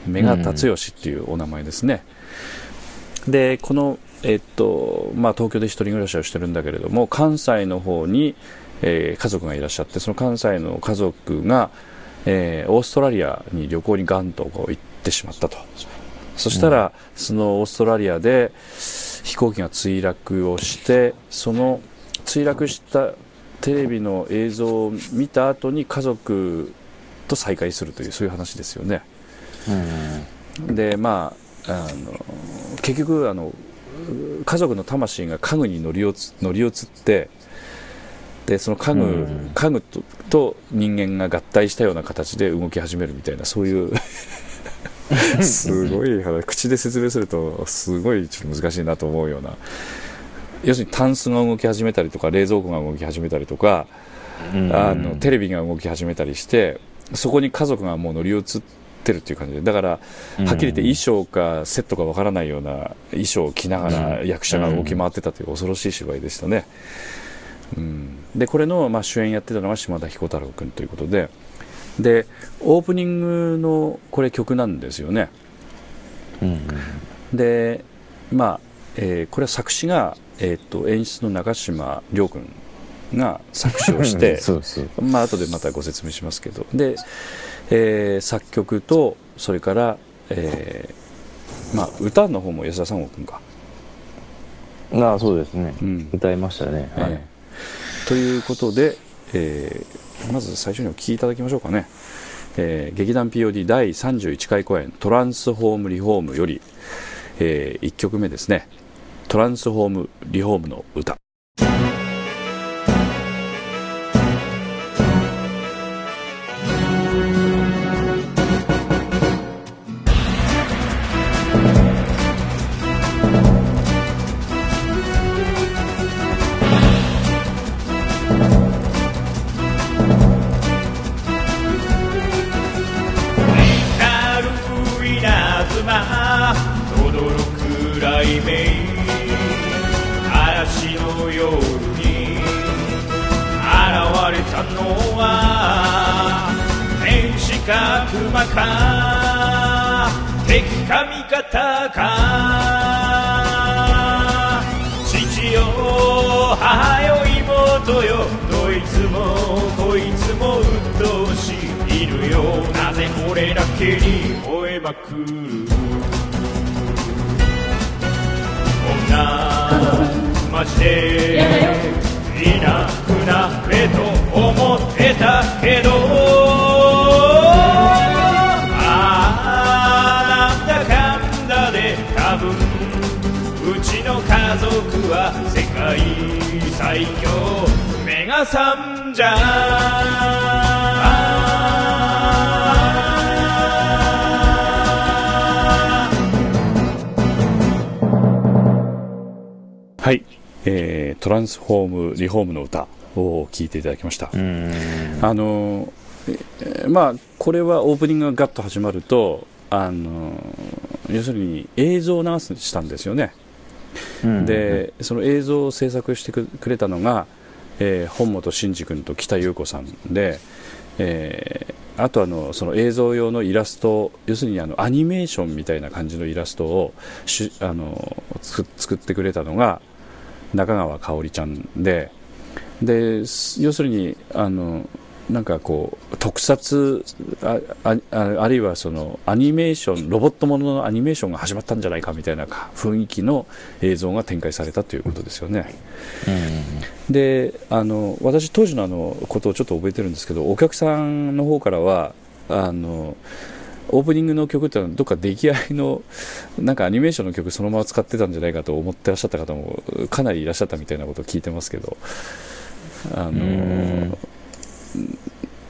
メガ達義っていうお名前ですね、でこの、えっとまあ、東京で一人暮らしをしてるんだけれども関西の方に、えー家族がいらっしゃってその関西の家族が、えーオーストラリアに旅行にガンとこう行ってしまったとそしたら、そのオーストラリアで飛行機が墜落をしてその墜落したテレビの映像を見た後に家族と再会するというそういう話ですよね。でまああの結局あの家族の魂が家具に乗り移乗り移ってでその家具,、うん。家具とと人間が合体したような形で動き始めるみたいなそういう。すごい話。口で説明するとすごいちょっと難しいなと思うような。要するにタンスが動き始めたりとか冷蔵庫が動き始めたりとか、うん。あのテレビが動き始めたりしてそこに家族がもう乗り移ってるっていう感じで。だからはっきり言って衣装かセットかわからないような衣装を着ながら役者が動き回ってたという恐ろしい芝居でしたね。うん、でこれの、まあ、主演やってたのが島田彦太郎君ということで。でオープニングのこれ曲なんですよね。うんでまあ、えーこれは作詞が、えー、と演出の中島亮君が作詞をして そうそう。まあ後でまたご説明しますけど。で、えー作曲とそれから、えーまあ、歌の方も安田三郷君か、ああそうですね、うん。歌いましたね、はい。えーということで、えーまず最初にお聴きいただきましょうかね、えー劇団 POD 第31回公演「トランスフォームリフォーム」より、え1曲目ですね「トランスフォームリフォームの歌」のは天使か熊か敵か味方か父よ母よ妹よどいつもこいつも鬱陶しいいるよなぜ俺だけに吠えまくるこんなマジでいなくなれと思ってたけど。ああなんだかんだで多分うちの家族は世界最強目が覚んじゃえートランスフォームリフォームの歌を聴いていただきました、うん。あのえーまあこれはオープニングがガッと始まるとあの要するに映像を流すしたんですよね、うん。でその映像を制作してくくれたのが、えー本本真二君と北優子さんで、えーあとあのその映像用のイラスト要するにあのアニメーションみたいな感じのイラストをしあの作作ってくれたのが中川香織ちゃんでです要するにあのなんかこう特撮ああるいはそのアニメーションロボットもののアニメーションが始まったんじゃないかみたいなか雰囲気の映像が展開されたということですよね。であの私当時のあのことをちょっと覚えてるんですけどお客さんの方からはあのオープニングの曲っていうのはどっか出来合いのなんかアニメーションの曲そのまま使ってたんじゃないかと思ってらっしゃった方もかなりいらっしゃったみたいなことを聞いてますけどあのうん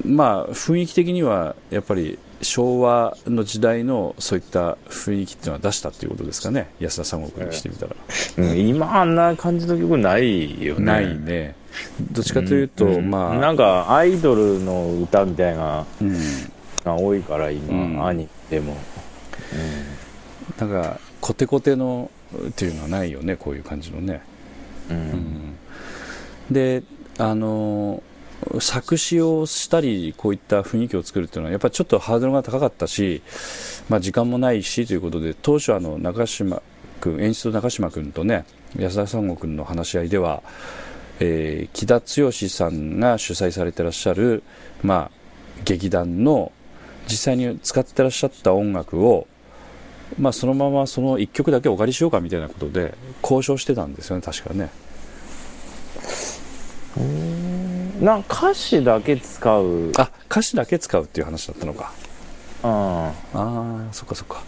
まあ雰囲気的にはやっぱり昭和の時代のそういった雰囲気っていうのは出したっていうことですかね安田三国にしてみたら、うん今あんな感じの曲ないよね。ないね。どっちかというと、うん。まあなんかアイドルの歌みたいなうんが多いから今、うん。兄でも、なんかコテコテのっていうのはないよねこういう感じのね、うん。うんであの作詞をしたりこういった雰囲気を作るっていうのはやっぱりちょっとハードルが高かったし、まあ、時間もないしということで当初あの中島君演出の中島君とね安田三郷君の話し合いでは、えー木田剛さんが主催されてらっしゃる、まあ、劇団の実際に使ってらっしゃった音楽を、まあ、そのままその1曲だけお借りしようかみたいなことで交渉してたんですよね確かね。なんか歌詞だけ使う。あ歌詞だけ使うっていう話だったのか。うん。ああそっかそっか。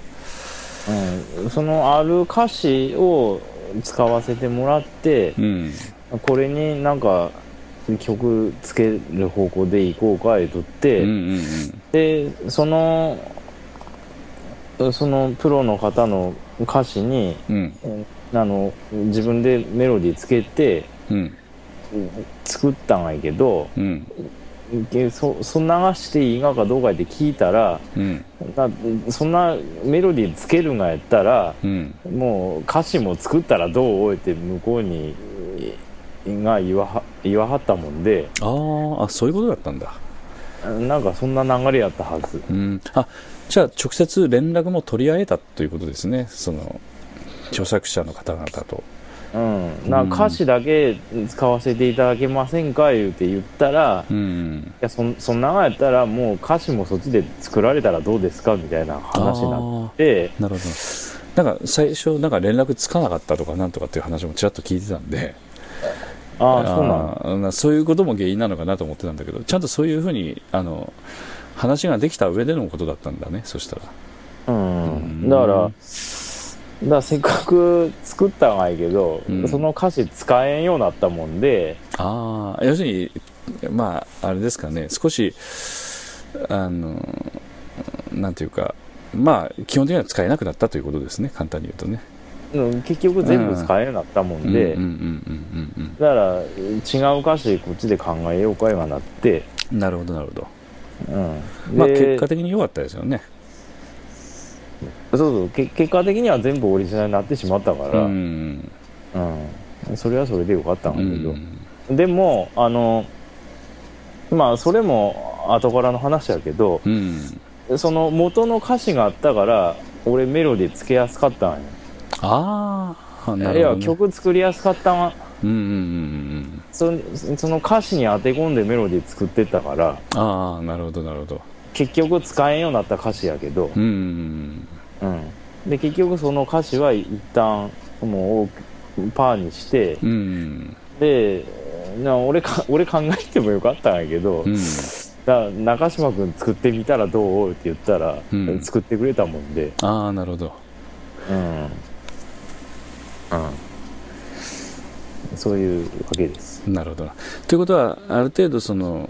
うん、そのある歌詞を使わせてもらってうん。これになんか曲つける方向で行こうか言うとって、うんうんでそのそのプロの方の歌詞にうん。うんえあの自分でメロディーつけてうん。作ったんやけどうん。けそそん流していいがかどうかって聞いたらうん。なそんなメロディーつけるんがやったらうん。もう歌詞も作ったらどうって向こうにえが言わは言わはったもんで。あーあそういうことだったんだ。なんかそんな流れやったはず。うん。あじゃあ直接連絡も取り合えたということですね。その著作者の方々と。うん、な歌詞だけ使わせていただけませんか言うて言ったら、いうん。やそんそんながやったらもう歌詞もそっちで作られたらどうですかみたいな話になって。なるほど。なんか最初なんか連絡つかなかったとかなんとかっていう話もちらっと聞いてたんでああそうそういうことも原因なのかなと思ってたんだけどちゃんとそういうふうにあの話ができた上でのことだったんだねそしたら。うん。だからだからせっかく作ったんがいいけど、うん。その歌詞使えんようになったもんで。ああ要するにまああれですかね少しあのなんていうかまあ基本的には使えなくなったということですね簡単に言うとね。うん結局全部使えん。ようになったもん。で、だから違う歌詞こっちで考えようかいがなって、うん。なるほどなるほどうん、まあで結果的に良かったですよねそうそうけ結果的には全部オリジナルになってしまったかうら、ん。うん、それはそれでよかったん。うだけど、ん。でもあのまあそれも後からの話やけどうん。その元の歌詞があったから俺メロディーつけやすかったん。やああなるいほど、ね、や曲作りやすかったんはうんうんうんうん。そその歌詞に当て込んでメロディー作ってったから。ああなるほどなるほど。結局使えんようになった歌詞やけど、うんうんうん、で結局その歌詞は一旦もうパーにして。うんうんでな俺か 俺考えてもよかったんやけど、うん。だ中島君作ってみたらどう？って言ったら、うん。作ってくれたもんで。ああなるほど。うん、うん、そういうわけです。なるほど。なということはある程度その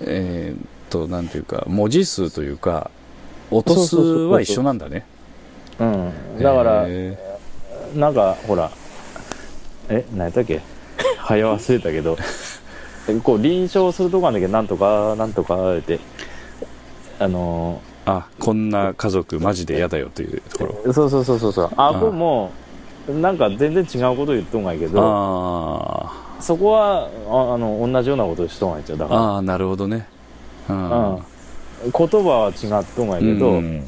えーっとなんていうか文字数というか音数は一緒なんだね。うん。だからへなんかほらえ何やったっけ？早忘れたけどこう臨床するとこなんだけどなんとかなんとかってあのーあこんな家族マジで嫌だよというところ。ーそうそうそうそうそう。ああこもなんか全然違うこと言っとんがいけどあそこはああの同じようなことしとんがいっちゃうだかあああなるほどね。うん。ら、うん、言葉は違っとんがいけど、うん。ん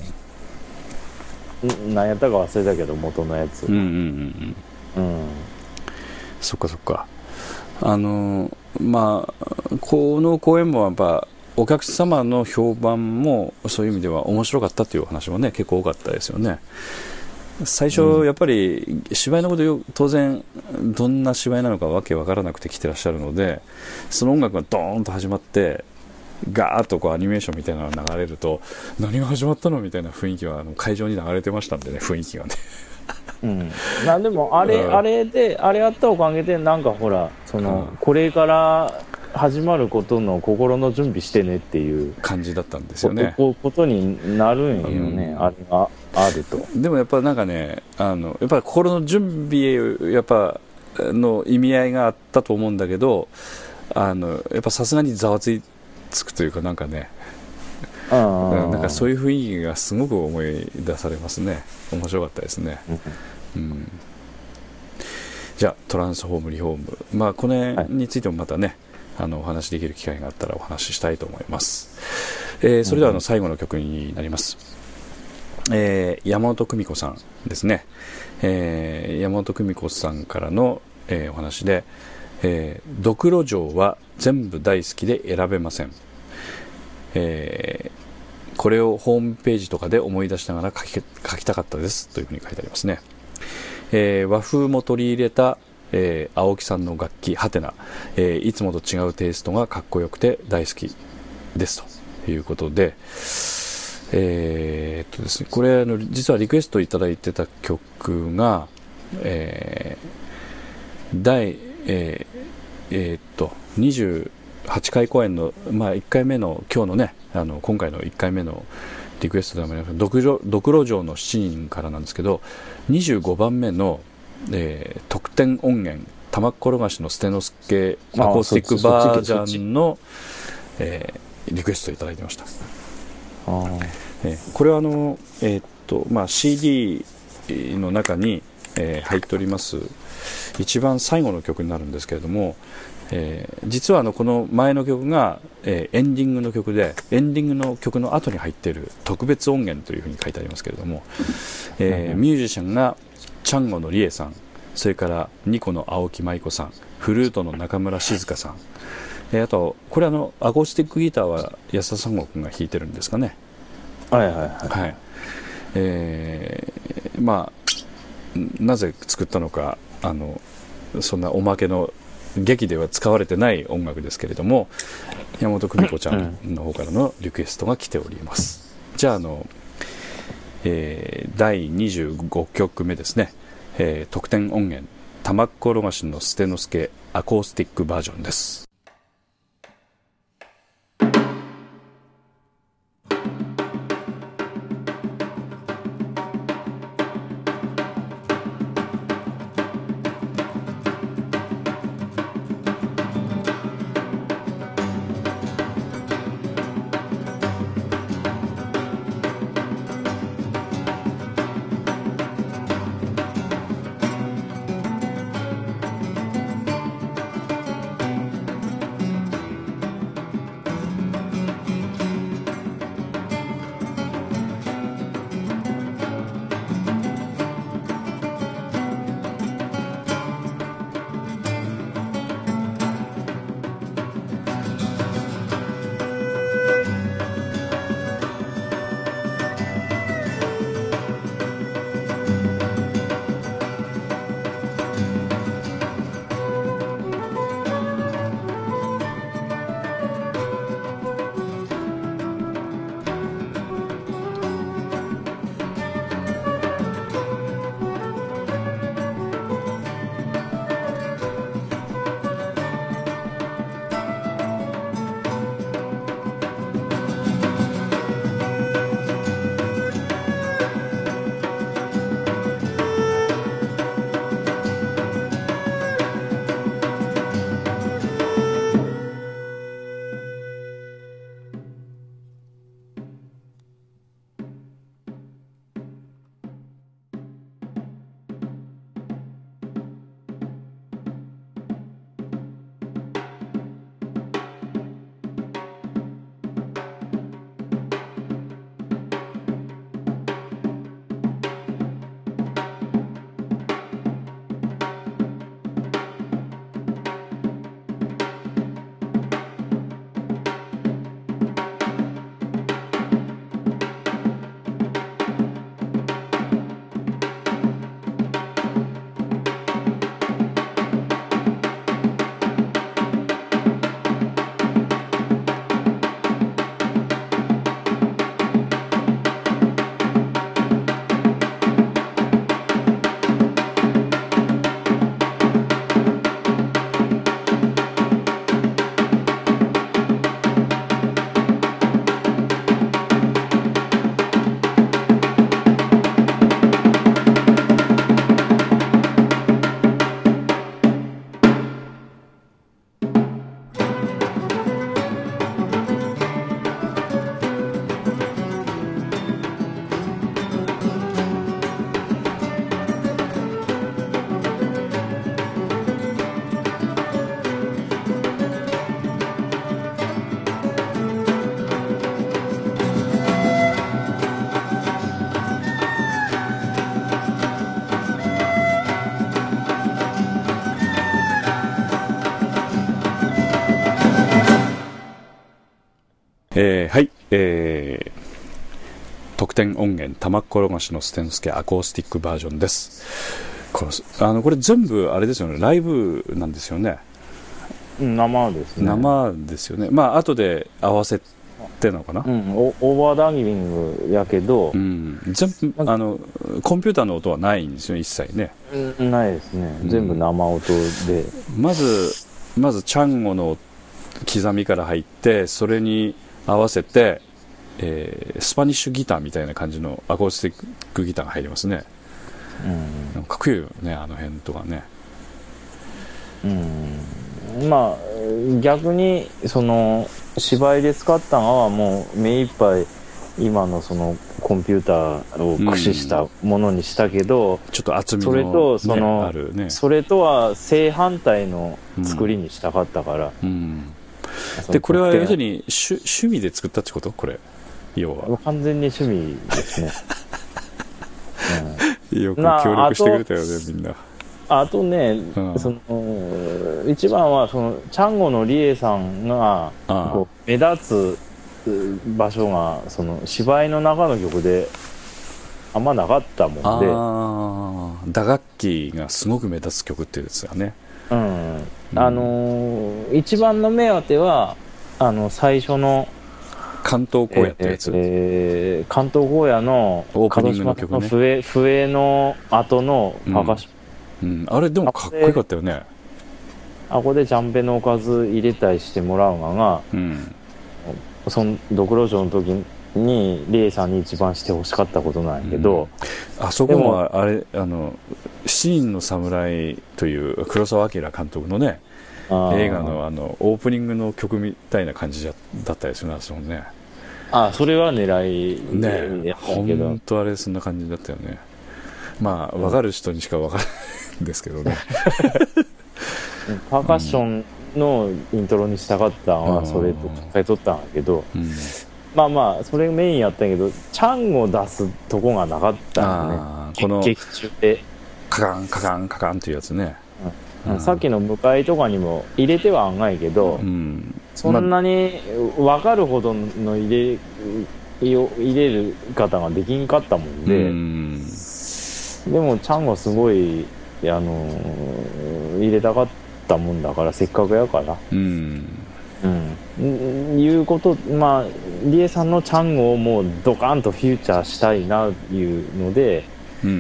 何やったか忘れたけど元のやつ。うんうんうんうん。うん。そっかそっか。あのまあこの公演もやっぱお客様の評判もそういう意味では面白かったというお話もね結構多かったですよね最初、やっぱり芝居のことよ当然どんな芝居なのかわけわからなくて来てらっしゃるのでその音楽がドーンと始まってガーッとこうアニメーションみたいなのが流れると何が始まったのみたいな雰囲気はあの会場に流れてましたんでね雰囲気がね。うん、なんでもあれ、うん。あれであれやったおかげでなんかほらその、うん。これから始まることの心の準備してねっていう。感じだったんですよね。こことになるんよね、うん。あれがあると。でもやっぱなんかねあのやっぱり心の準備やっぱの意味合いがあったと思うんだけどあのやっぱさすがにざわついつくというかなんかねうんなんかそういいう雰囲気がすごく思い出されますね。面白かったですね、うん、じゃあトランスフォームリフォーム。まあこれについてもまたね、あのお話しできる機会があったらお話ししたいと思います、えーそれではあの最後の曲になります、えー山本久美子さんですね、えー山本久美子さんからの、えーお話で、えードクロ城は全部大好きで選べません、えーこれをホームページとかで思い出しながら書き書きたかったですというふうに書いてありますね、えー和風も取り入れた、えー青木さんの楽器ハテナ、えいつもと違うテイストがかっこよくて大好きですということで。えーっとですねこれあの実はリクエストいただいてた曲が、えー第、えーえーっと28回公演の、まあ、1回目の今日のねあの今回の1回目のリクエストでもあります。ドクロドクロ城の7人からなんですけど25番目の、えー特典音源玉転がしのステノスケアコースティックバージョンの、えーリクエストいただいてました。えこれはあの、えーっとまあ、CD の中に、えー入っております一番最後の曲になるんですけれども、えー実はあのこの前の曲が、えエンディングの曲でエンディングの曲の後に入っている特別音源というふうに書いてありますけれども、えミュージシャンがチャンゴのリエさんそれからニコの青木舞子さんフルートの中村静香さん、えーあとこれあのアコースティックギターは安田三郷君が弾いてるんですかね。はいはいはい。はい。えーまあんなぜ作ったのかあのそんなおまけの劇では使われてない音楽ですけれども山本久美子ちゃんの方からのリクエストが来ております。じゃああの、えー第25曲目ですね、えー特典音源「玉っころがしの捨ての助アコースティックバージョン」です典音源「玉っころがしのステンスケアコースティックバージョン」です。これあのこれ全部あれですよね。ライブなんですよね。うん生ですね。生ですよね。まあ後で合わせてなのかな。うんオオーバーダギングやけど。う、ん、全部あのコンピューターの音はないんですよ一切ね。うんないですね。うん全部生音で。まずまずチャンゴの刻みから入ってそれに合わせて、えースパニッシュギターみたいな感じのアコースティックギターが入りますね。うん。かっこいいよねあの辺とかね。うん。まあ逆にその芝居で使ったのはもう目いっぱい今のそのコンピューターを駆使したものにしたけど、ちょっと厚みの、それとねそのあるね。それとは正反対の作りにしたかったから、うん、でこれは要するにに趣趣味で作ったってこと？これ要は。完全に趣味ですね、うん。よくまあ協力してくれたよねみんな。あとね、うん。その一番はそのチャンゴのリエさんがこう目立つう場所がその芝居の中の曲であんまなかったもんで、打楽器がすごく目立つ曲っていうやつだね。うん、あのー一番の目当てはあの最初の関東荒野ってやつ、えー関東荒野のオープニングの曲ね。笛笛の後のパーカッション、うん、あれでもかっこよかったよね。あこでジャンベのおかず入れたりしてもらうのがうん。そのドクロ城の時にリエさんに一番してほしかったことなんやけど、あそこもあれあの「七人の侍」という黒澤明監督のね映画のあのオープニングの曲みたいな感じじゃだったですよねあそこねあそれは狙いね本当あれそんな感じだったよね。まあ分かる人にしか分からないんですけどね。パーカッションのイントロにしたかったのうん。はそれと書いとったんやけど、うん。まあまあそれメインやったんやけどチャンを出すとこがなかったよね。この劇中で、カカンカカンカカンというやつね。うん。さっきの向かいとかにも入れては案外けど、うんそんなに分かるほどの入れよ入れる方ができんかったもんうで、ん。でもチャンがすごいあのー入れたかったもんだからせっかくやから。うん。うん、いうことまあリエさんのチャンゴをもうドカンとフューチャーしたいないうのでうんうん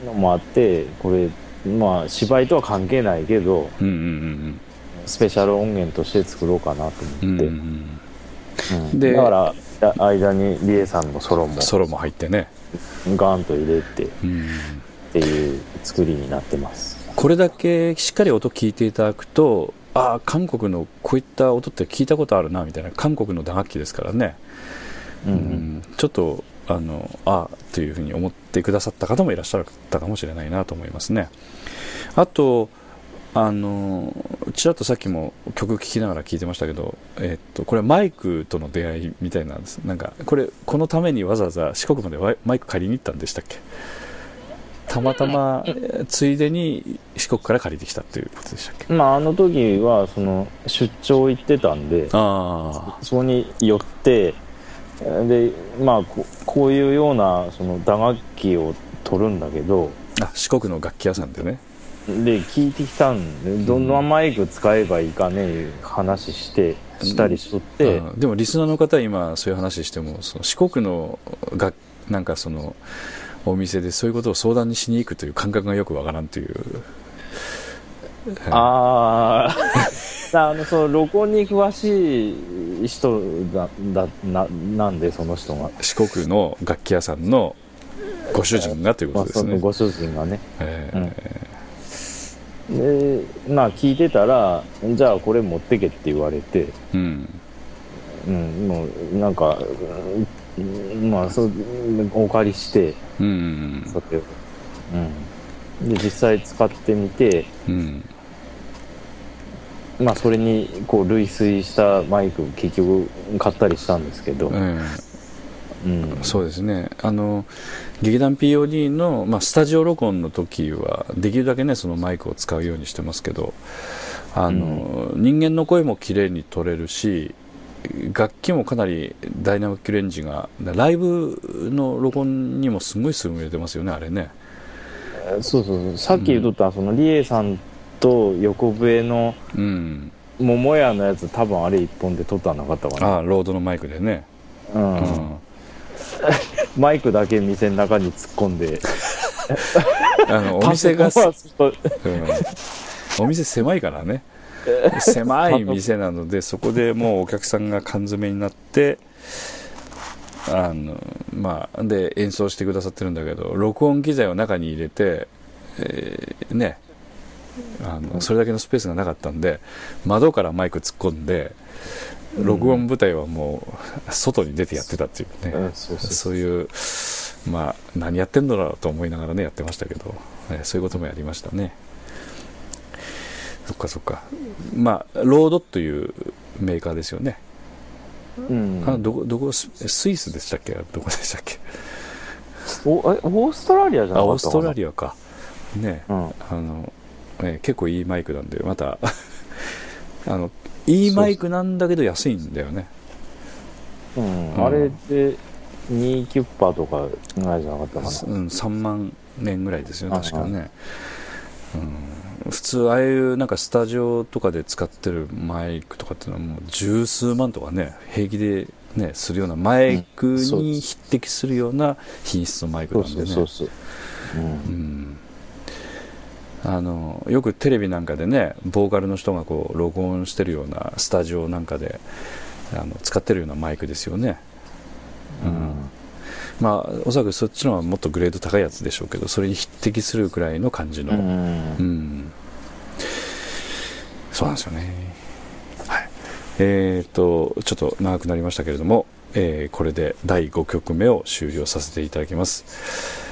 うんのもあってこれまあ芝居とは関係ないけどうんうんうんスペシャル音源として作ろうかなと思って、んうんでだからだ間にリエさんのソロもソロも入ってね。ガーンと入れてっうん。ていう作りになってます。これだけしっかり音聞いていただくとああ韓国のこういった音って聞いたことあるなみたいな。韓国の打楽器ですからね、うんうん。ちょっとあのああというふうに思ってくださった方もいらっしゃったかもしれないなと思いますね。あとあのちらっとさっきも曲聴きながら聞いてましたけど、えっとこれはマイクとの出会いみたいなんです。なんかこれこのためにわざわざ四国までマイク借りに行ったんでしたっけ？たまたま、えーついでに四国から借りてきたっていうことでしたっけ？まああの時はその出張行ってたんであそこに寄ってでまあここういうようなその打楽器を取るんだけどああ四国の楽器屋さんでねで聞いてきたんでどんなマイク使えばいいかねいう話してしたりしとって、うん。でもリスナーの方今そういう話してもその四国のがなんかそのお店でそういうことを相談にしに行くという感覚がよくわからんという。ああ あのその録音に詳しい人だだななんでその人が、四国の楽器屋さんのご主人がというこまあ、とですね、そのご主人がね。えでまあ聞いてたらじゃあこれ持ってけって言われて。ーうん。うん、もうなんか、うんまあそうお借りして。うん。うんそれを、うん、で実際使ってみて。うん。まあそれにこう類推したマイク結局買ったりしたんですけど、えうん。ーそうですね。あの劇団 POD の、まあ、スタジオ録音の時はできるだけねそのマイクを使うようにしてますけどあの、人間の声も綺麗に取れるし楽器もかなりダイナミックレンジがライブの録音にもすごい優れてますよねあれね。そうそうそう。さっき言っとった、そのリエさんと横笛のうん。桃屋のやつ多分あれ一本で撮ったんなかったかな。ああロードのマイクでね、うん。うん マイクだけ店の中に突っ込んで。あのお店が、うん。お店狭いからね。狭い店なのでそこでもうお客さんが缶詰になってあのまあで演奏してくださってるんだけど録音機材を中に入れて、えーねあのそれだけのスペースがなかったんで窓からマイク突っ込んで録音部隊はもう外に出てやってたっていうね、うんそういうまあ何やってんだろうと思いながらねやってましたけど、えーそういうこともやりましたね。そっかそっか。まあロードというメーカーですよね、うん。あどこどこススイスでしたっけ？どこでしたっけ？おえオーストラリアじゃなかったかな？あオーストラリアか。ね、うん。あの、えー結構いいマイクなんでまた あのいいマイクなんだけど安いんだよね。うん。うんあれで2キュッパーとかぐらいじゃなかったかな。うん、3万円ぐらいですよあ確かね、うん、普通ああいうなんかスタジオとかで使ってるマイクとかっていうのはもう十数万とかね平気でねするようなマイクに匹敵するような品質のマイクそうなんでね。そうそうそう。うん。うんあのよくテレビなんかでねボーカルの人がこう録音してるようなスタジオなんかであの使ってるようなマイクですよね、うん。まあおそらくそっちのはもっとグレード高いやつでしょうけどそれに匹敵するくらいの感じの、ううん。んそうなんですよね。はい。えー、とちょっと長くなりましたけれども、えーこれで第5曲目を終了させていただきます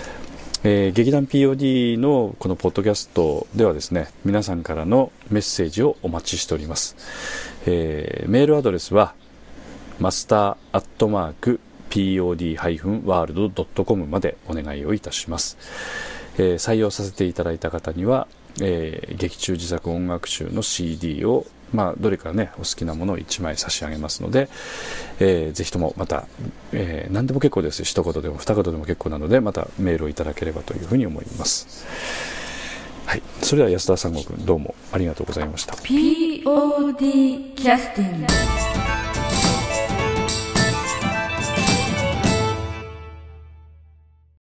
えー劇団 POD のこのポッドキャストではですね皆さんからのメッセージをお待ちしております、えーメールアドレスはマスターアットマーク pod-world.com までお願いをいたします、えー採用させていただいた方には、えー劇中自作音楽集の CD をまあ、どれかねお好きなものを1枚差し上げますので、えーぜひともまた、えー何でも結構です。一言でも二言でも結構なのでまたメールをいただければというふうに思います。はい。それでは安田三国どうもありがとうございました。POD キャスティング